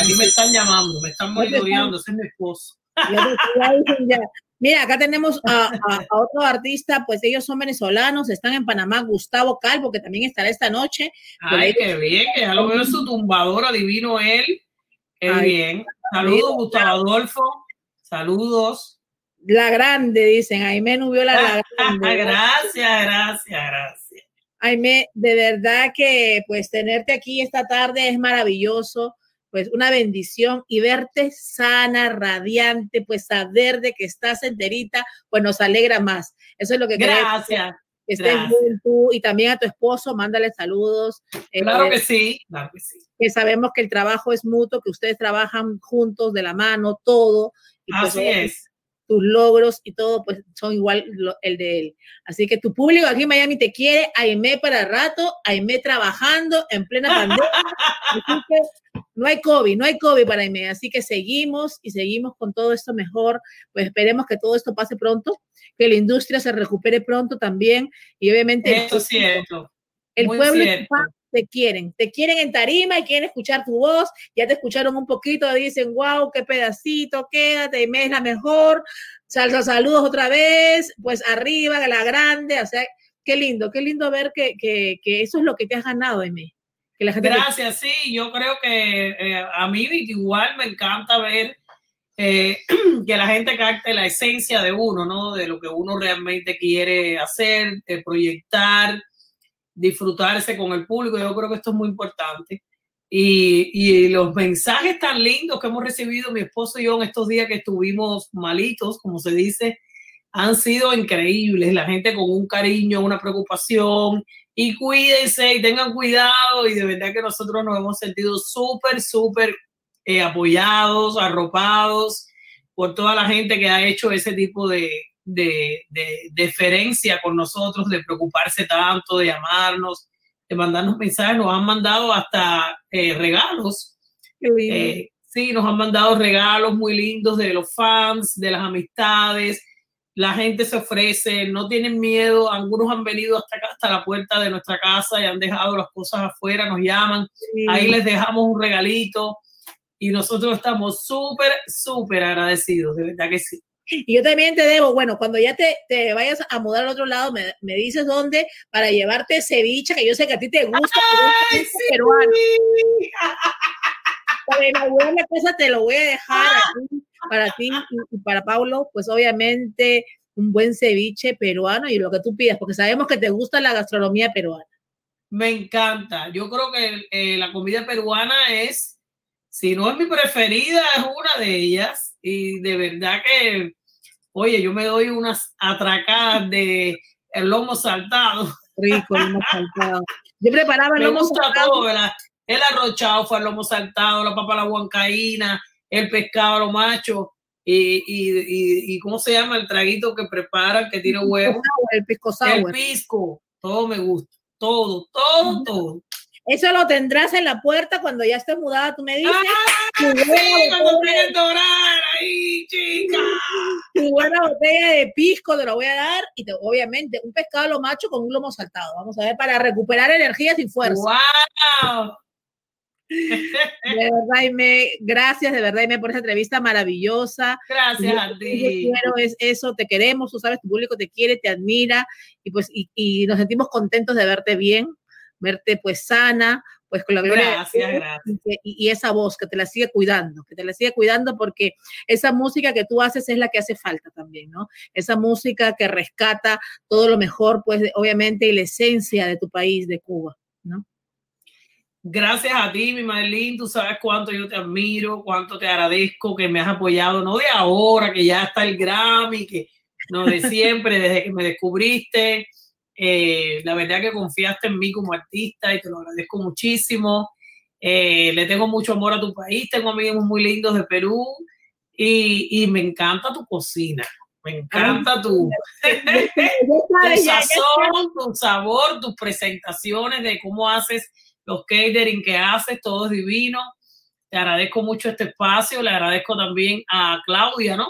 Aquí me están llamando, me están monitoreando, ese es mi esposo. Mira, acá tenemos a, a- a otro artista, pues ellos son venezolanos, están en Panamá, Gustavo Calvo, que también estará esta noche. Ay, qué bien, que ya lo veo en su tumbadora, divino él. Qué Ay, bien. Saludos, Gustavo Adolfo. Saludos. La grande, dicen, Aimé Nubiola la grande. gracias, gracias, gracias. Aime, de verdad que pues tenerte aquí esta tarde es maravilloso, pues una bendición y verte sana, radiante, pues saber de que estás enterita, pues nos alegra más. Eso es lo que queremos. Gracias. Que estés bien tú y también a tu esposo, mándale saludos. eh, Claro que sí, claro que sí. que sabemos que el trabajo es mutuo, que ustedes trabajan juntos de la mano, todo. Y pues, Así es. Tus logros y todo, pues son igual lo- el de él. Así que tu público aquí en Miami te quiere, Aime para rato, Aime trabajando en plena pandemia. Así que no hay COVID, no hay COVID para Aime. Así que seguimos y seguimos con todo esto mejor. Pues esperemos que todo esto pase pronto, que la industria se recupere pronto también. Y obviamente el Esto es cierto. el Muy pueblo cierto. Te quieren, te quieren en tarima y quieren escuchar tu voz, ya te escucharon un poquito, dicen, wow, qué pedacito, quédate, me es la mejor, salsa saludos otra vez, pues arriba, la grande, o sea, qué lindo, qué lindo ver que, que, eso es lo que te has ganado, Eme. Que la gente te- Gracias, sí, yo creo que eh, a mí igual me encanta ver eh, que la gente capte la esencia de uno, ¿no? De lo que uno realmente quiere hacer, de proyectar, disfrutarse con el público. Yo creo que esto es muy importante. Y, y los mensajes tan lindos que hemos recibido mi esposo y yo en estos días que estuvimos malitos, como se dice, han sido increíbles. La gente con un cariño, una preocupación. Y cuídense y tengan cuidado. Y de verdad que nosotros nos hemos sentido súper, súper eh, apoyados, arropados por toda la gente que ha hecho ese tipo de, de, de deferencia con nosotros, de preocuparse tanto, de llamarnos, de mandarnos mensajes. Nos han mandado hasta eh, regalos. Eh, sí, nos han mandado regalos muy lindos de los fans, de las amistades. la gente se ofrece, no tienen miedo, algunos han venido hasta acá, hasta la puerta de nuestra casa y han dejado las cosas afuera, nos llaman, ahí les dejamos un regalito y nosotros estamos súper, súper agradecidos, de verdad que sí. Y yo también te debo, bueno, cuando ya te, te vayas a mudar al otro lado, me, me dices dónde para llevarte ceviche, que yo sé que a ti te gusta, pero es peruano. Para inaugurar la cosa te lo voy a dejar aquí, para ti y, para Paulo, pues obviamente un buen ceviche peruano y lo que tú pidas, porque sabemos que te gusta la gastronomía peruana. Me encanta. Yo creo que eh, la comida peruana es, si no es mi preferida, es una de ellas. Y de verdad que, oye, yo me doy unas atracadas de el lomo saltado. Rico, el lomo saltado. Yo preparaba el Me lomo gusta saltado. todo, ¿verdad? El arrochado fue el lomo saltado, la papa la huancaína, el pescado a lo macho. Y, y, y, y ¿cómo se llama el traguito que preparan que tiene huevo? El pisco El sour. pisco, todo me gusta, todo, todo, todo. Eso lo tendrás en la puerta cuando ya estés mudada, tú me dices. tu buena Sí, botella- dorar ahí, chica. tu buena botella de pisco te lo voy a dar y te- obviamente un pescado a lo macho con un lomo saltado. Vamos a ver, para recuperar energías y fuerza. ¡Wow! De verdad, Aime, gracias de verdad, Aime, por esa entrevista maravillosa. Gracias Yo- a yo ti. quiero es eso, te queremos, tú sabes, tu público te quiere, te admira y pues y, y nos sentimos contentos de verte bien, verte pues sana, pues con la gloria Gracias, gracias. y, esa voz que te la sigue cuidando, que te la sigue cuidando porque esa música que tú haces es la que hace falta también, ¿no? Esa música que rescata todo lo mejor, pues obviamente, y la esencia de tu país, de Cuba, ¿no? Gracias a ti, mi Marlene. Tú sabes cuánto yo te admiro, cuánto te agradezco que me has apoyado, no de ahora, que ya está el Grammy, que no de siempre, desde que me descubriste. Eh, la verdad que confiaste en mí como artista y te lo agradezco muchísimo. Eh, le tengo mucho amor a tu país, tengo amigos muy lindos de Perú y, y me encanta tu cocina. Me encanta tu, tu ya sazón, tu sabor, tus presentaciones de cómo haces los catering que haces, todo es divino. Te agradezco mucho este espacio, le agradezco también a Claudia, ¿no?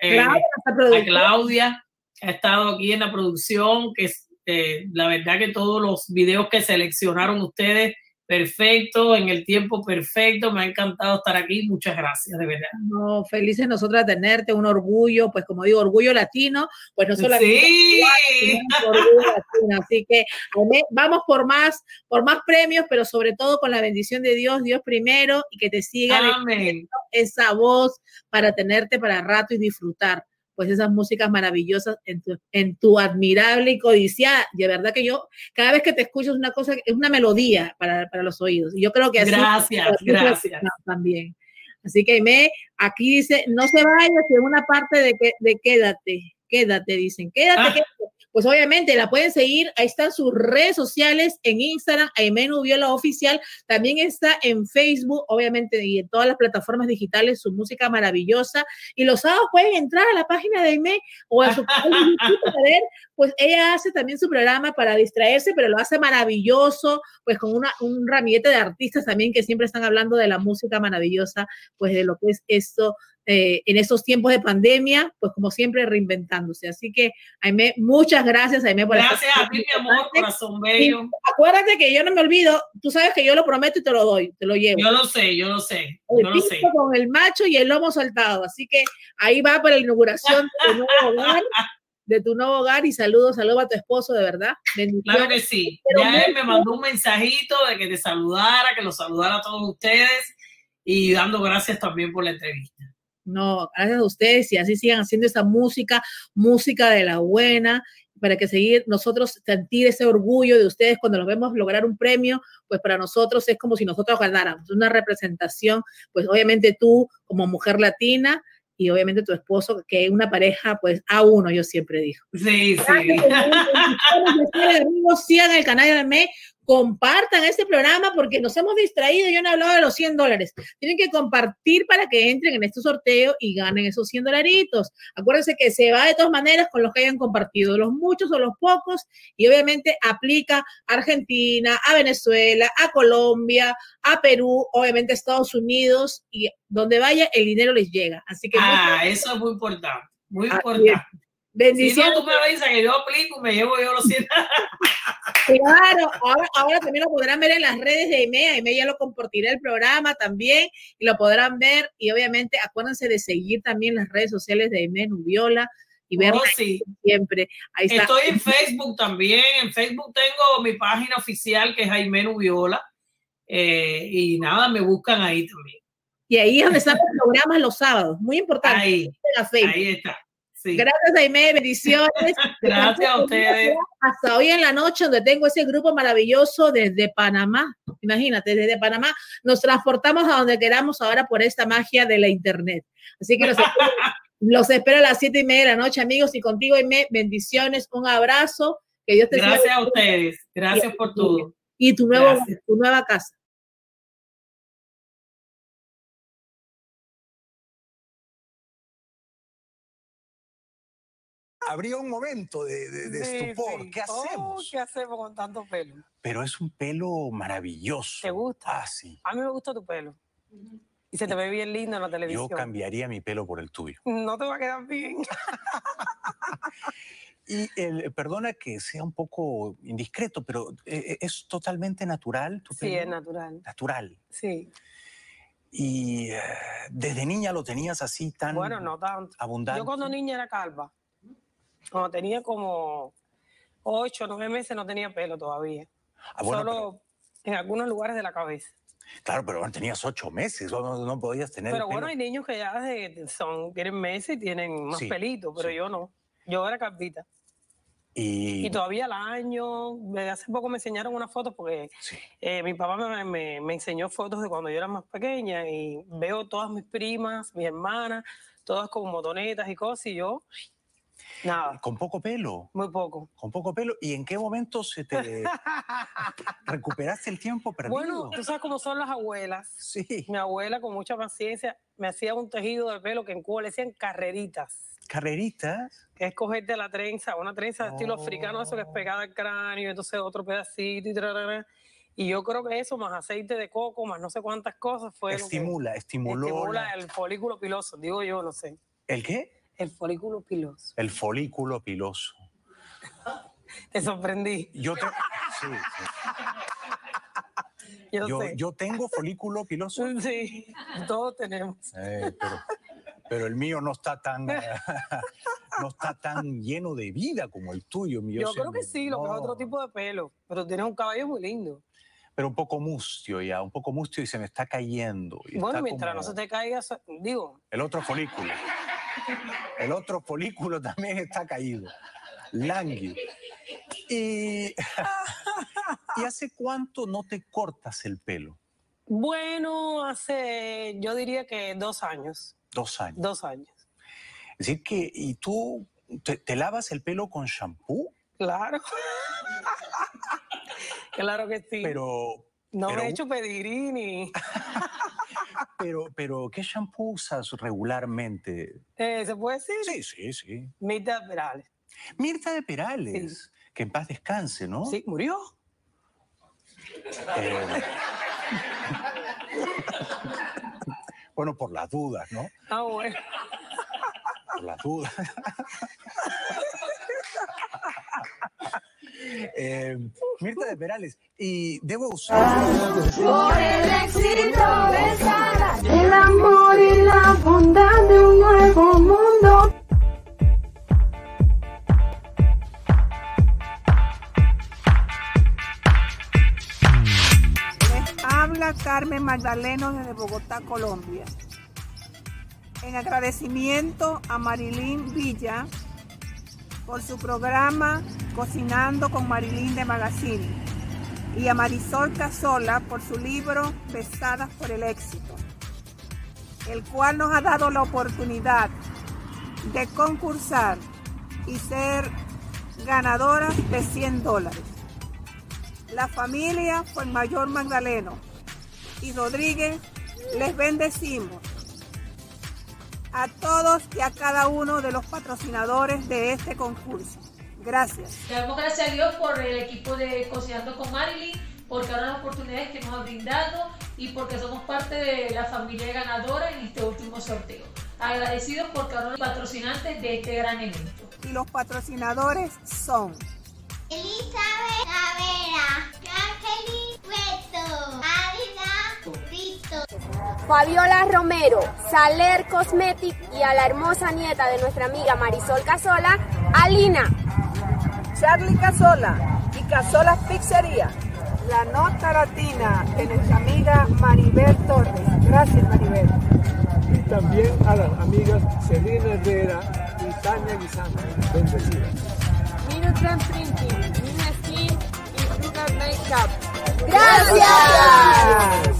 Eh, Claudia, a. Claudia, que ha estado aquí en la producción, que es, eh, la verdad que todos los videos que seleccionaron ustedes, perfecto, en el tiempo perfecto, me ha encantado estar aquí, muchas gracias, de verdad. No, felices nosotras de tenerte, un orgullo, pues como digo, orgullo latino, pues no solamente Sí. orgullo latino. Así que vamos por más, por más premios, pero sobre todo con la bendición de Dios, Dios primero, y que te siga esa voz para tenerte para rato y disfrutar pues esas músicas maravillosas en tu, en tu admirable y codiciada. De verdad que yo, cada vez que te escucho es una cosa, es una melodía para, para los oídos. Y yo creo que así Gracias, gracias. también. Así que me, aquí dice, no se vaya, que en una parte de, que, de quédate, quédate, dicen, quédate, Ah. quédate. Pues obviamente la pueden seguir, ahí están sus redes sociales, en Instagram, Aimenu Viola Oficial, también está en Facebook, obviamente, y en todas las plataformas digitales, su música maravillosa. Y los sábados pueden entrar a la página de Aime o a su canal para ver, pues ella hace también su programa para distraerse, pero lo hace maravilloso, pues con una, un ramillete de artistas también que siempre están hablando de la música maravillosa, pues de lo que es esto eh, en estos tiempos de pandemia, pues como siempre reinventándose. Así que, Aime, muchas gracias, Aime, por Gracias a ti, mi amor, corazón bello. y acuérdate que yo no me olvido, tú sabes que yo lo prometo y te lo doy, te lo llevo. Yo lo sé, yo lo sé, el yo lo sé. con el macho y el lomo saltado. Así que ahí va para la inauguración de tu nuevo hogar, de tu nuevo hogar y saludos, saludos a tu esposo, de verdad. Bendiciones. Claro que sí. Pero Ya él me mandó un mensajito de que te saludara, que los saludara a todos ustedes y dando gracias también por la entrevista. No, gracias a ustedes y así sigan haciendo esa música, música de la buena, para que seguir nosotros sentir ese orgullo de ustedes cuando los vemos lograr un premio, pues para nosotros es como si nosotros ganáramos una representación, pues obviamente tú como mujer latina y obviamente tu esposo, que es una pareja, pues a uno, yo siempre digo. Sí, sí. Amigos, sigan el canal de Me, compartan este programa porque nos hemos distraído. Yo no he hablado de los 100 dólares. Tienen que compartir para que entren en este sorteo y ganen esos 100 dolaritos. Acuérdense que se va de todas maneras con los que hayan compartido, los muchos o los pocos, y obviamente aplica a Argentina, a Venezuela, a Colombia, a Perú, obviamente a Estados Unidos, y donde vaya el dinero les llega. Así que Ah, eso es muy importante, muy importante. Bendiciones. Si no, tú me avisas que yo aplico y me llevo yo los 100. Claro, ahora, ahora también lo podrán ver en las redes de Aime. Aime ya lo compartirá el programa también y lo podrán ver. Y obviamente acuérdense de seguir también las redes sociales de Aime Nubiola y verla Oh, sí. siempre. Ahí está. Estoy en Facebook también. En Facebook tengo mi página oficial que es Jaime Nubiola. Eh, y nada, me buscan ahí también. Y ahí es donde están los programas los sábados. Muy importante. Ahí, ahí está. Sí. Gracias, Aime. Bendiciones. Gracias a ustedes. Hasta hoy en la noche, donde tengo ese grupo maravilloso desde Panamá. Imagínate, desde Panamá nos transportamos a donde queramos ahora por esta magia de la Internet. Así que los espero, los espero a las siete y media de la noche, amigos. Y contigo, Aime, bendiciones, un abrazo. Que Dios te Gracias a ustedes. Gracias por todo. Y tu, nuevo, Gracias. tu nueva casa. Habría un momento de, de- de Sí, estupor. sí. ¿Qué Oh, hacemos? ¿Qué hacemos con tanto pelo? Pero es un pelo maravilloso. ¿Te gusta? Ah, sí. A mí me gusta tu pelo. Y se te ve bien lindo en la Yo televisión. cambiaría mi pelo por el tuyo. No te va a quedar bien. Y el, perdona que sea un poco indiscreto, pero eh, es totalmente natural tu Sí, pelo. es natural. Natural. Sí. Y eh, desde niña lo tenías así tan Bueno, no tanto. abundante. Yo cuando niña era calva. Cuando tenía como ocho, nueve meses no tenía pelo todavía. Ah, bueno, Solo en algunos lugares de la cabeza. Claro, pero bueno, tenías ocho meses, no, no podías tener Pero bueno, pelo. hay niños que ya son, tienen meses y tienen más Sí, pelito, pero yo no. Yo era calvita. Y, Y todavía al año, hace poco me enseñaron unas fotos porque eh, mi papá me, me- me enseñó fotos de cuando yo era más pequeña y veo todas mis primas, mis hermanas, todas con motonetas y cosas y yo, nada, con poco pelo. muy poco. Con poco pelo. ¿Y en qué momento se te recuperaste el tiempo perdido? Bueno, tú sabes cómo son las abuelas. Sí. Mi abuela con mucha paciencia me hacía un tejido de pelo que en Cuba le decían carreritas. Carreritas. es cogerte la trenza, una trenza de estilo africano, eso que es pegada al cráneo, entonces otro pedacito y trarara. Y yo creo que eso, más aceite de coco, más no sé cuántas cosas, fue lo que Estimula, estimuló. estimula la- el folículo piloso, digo yo, no sé. ¿El qué? El folículo piloso. El folículo piloso. Te sorprendí. Yo, te- sí, sí. Yo, Yo, sé. yo tengo folículo piloso. Sí, todos tenemos. Eh, pero, pero el mío no está tan no está tan lleno de vida como el tuyo. mi- Yo creo que sí, lo que es otro tipo de pelo, pero tienes un cabello muy lindo. Pero un poco mustio ya, un poco mustio y se me está cayendo. y Bueno, mientras como no se te caiga, digo, El otro folículo. El otro folículo también está caído. Lánguido. Y, ¿Y hace cuánto no te cortas el pelo? bueno, hace, yo diría que dos años, Dos años. dos años. Es decir, que, ¿y tú te, te lavas el pelo con shampoo? Claro. claro que sí. Pero. no pero- me he hecho pedigrí ni. Pero, pero, ¿qué shampoo usas regularmente? Eh, ¿Se puede decir? Sí, sí, sí. Mirta Perales. Mirta de Perales, que en paz descanse, ¿no? Sí, murió. Eh, bueno, por las dudas, ¿no? Ah, bueno. Por las dudas. Eh, Mirta de Perales, y debo usar. Por el éxito de Sara, el amor y la bondad de un nuevo mundo. Les habla Carmen Magdaleno desde Bogotá, Colombia. En agradecimiento a Marilyn Villa por su programa Cocinando con Marilyn de Magazine y a Marisol Casola por su libro Besadas por el éxito, el cual nos ha dado la oportunidad de concursar y ser ganadoras de 100 dólares. La familia Mayor Magdaleno y Rodríguez les bendecimos a todos y a cada uno de los patrocinadores de este concurso. Gracias. Le damos gracias a Dios por el equipo de Cocinando con Marilyn, porque ahora las oportunidades que nos ha brindado y porque somos parte de la familia ganadora en este último sorteo. Agradecidos porque ahora los patrocinantes de este gran evento. Y los patrocinadores son Elizabeth Tavera, Fabiola Romero, Saler Cosmetic y a la hermosa nieta de nuestra amiga Marisol Casola, Alina. Charlie Casola y Casola Pizzería. La nota latina de nuestra amiga Maribel Torres. Gracias Maribel. Y también a las amigas Celina Herrera y Tania Guisano. Bendecidas. Printing, Nina Skin y Sugar Makeup. ¡Gracias! Ya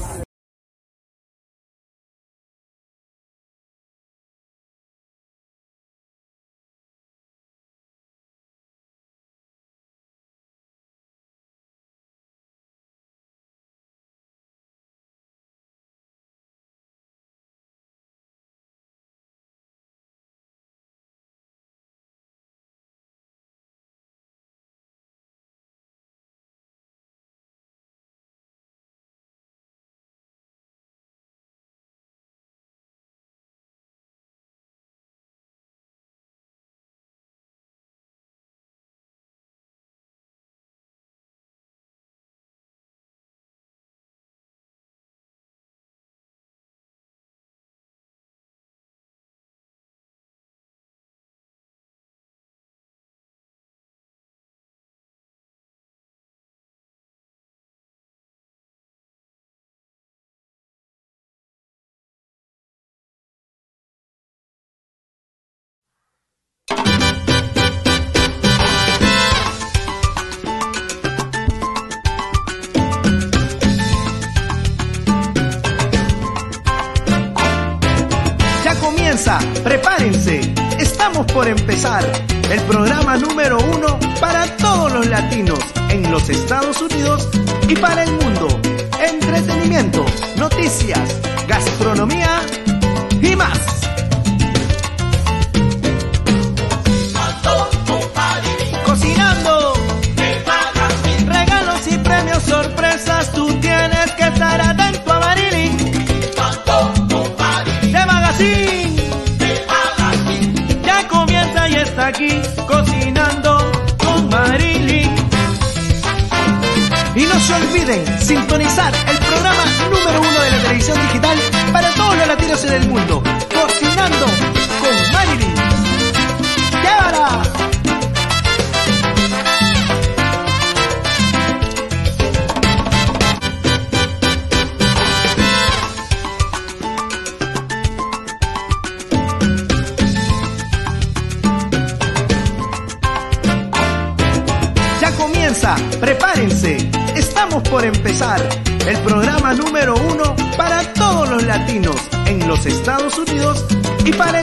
prepárense. Estamos por empezar el programa número uno para todos los latinos en los Estados Unidos y para el mundo. Entretenimiento, noticias, gastronomía y más. Cocinando, regalos y premios, sorpresas, tú tienes que estar atento a Marilyn. De Magazine. Cocinando con Marilyn. Y no se olviden sintonizar el programa número uno de la televisión digital para todos los latinos en el mundo. Cocinando Estamos por empezar el programa número uno para todos los latinos en los Estados Unidos y para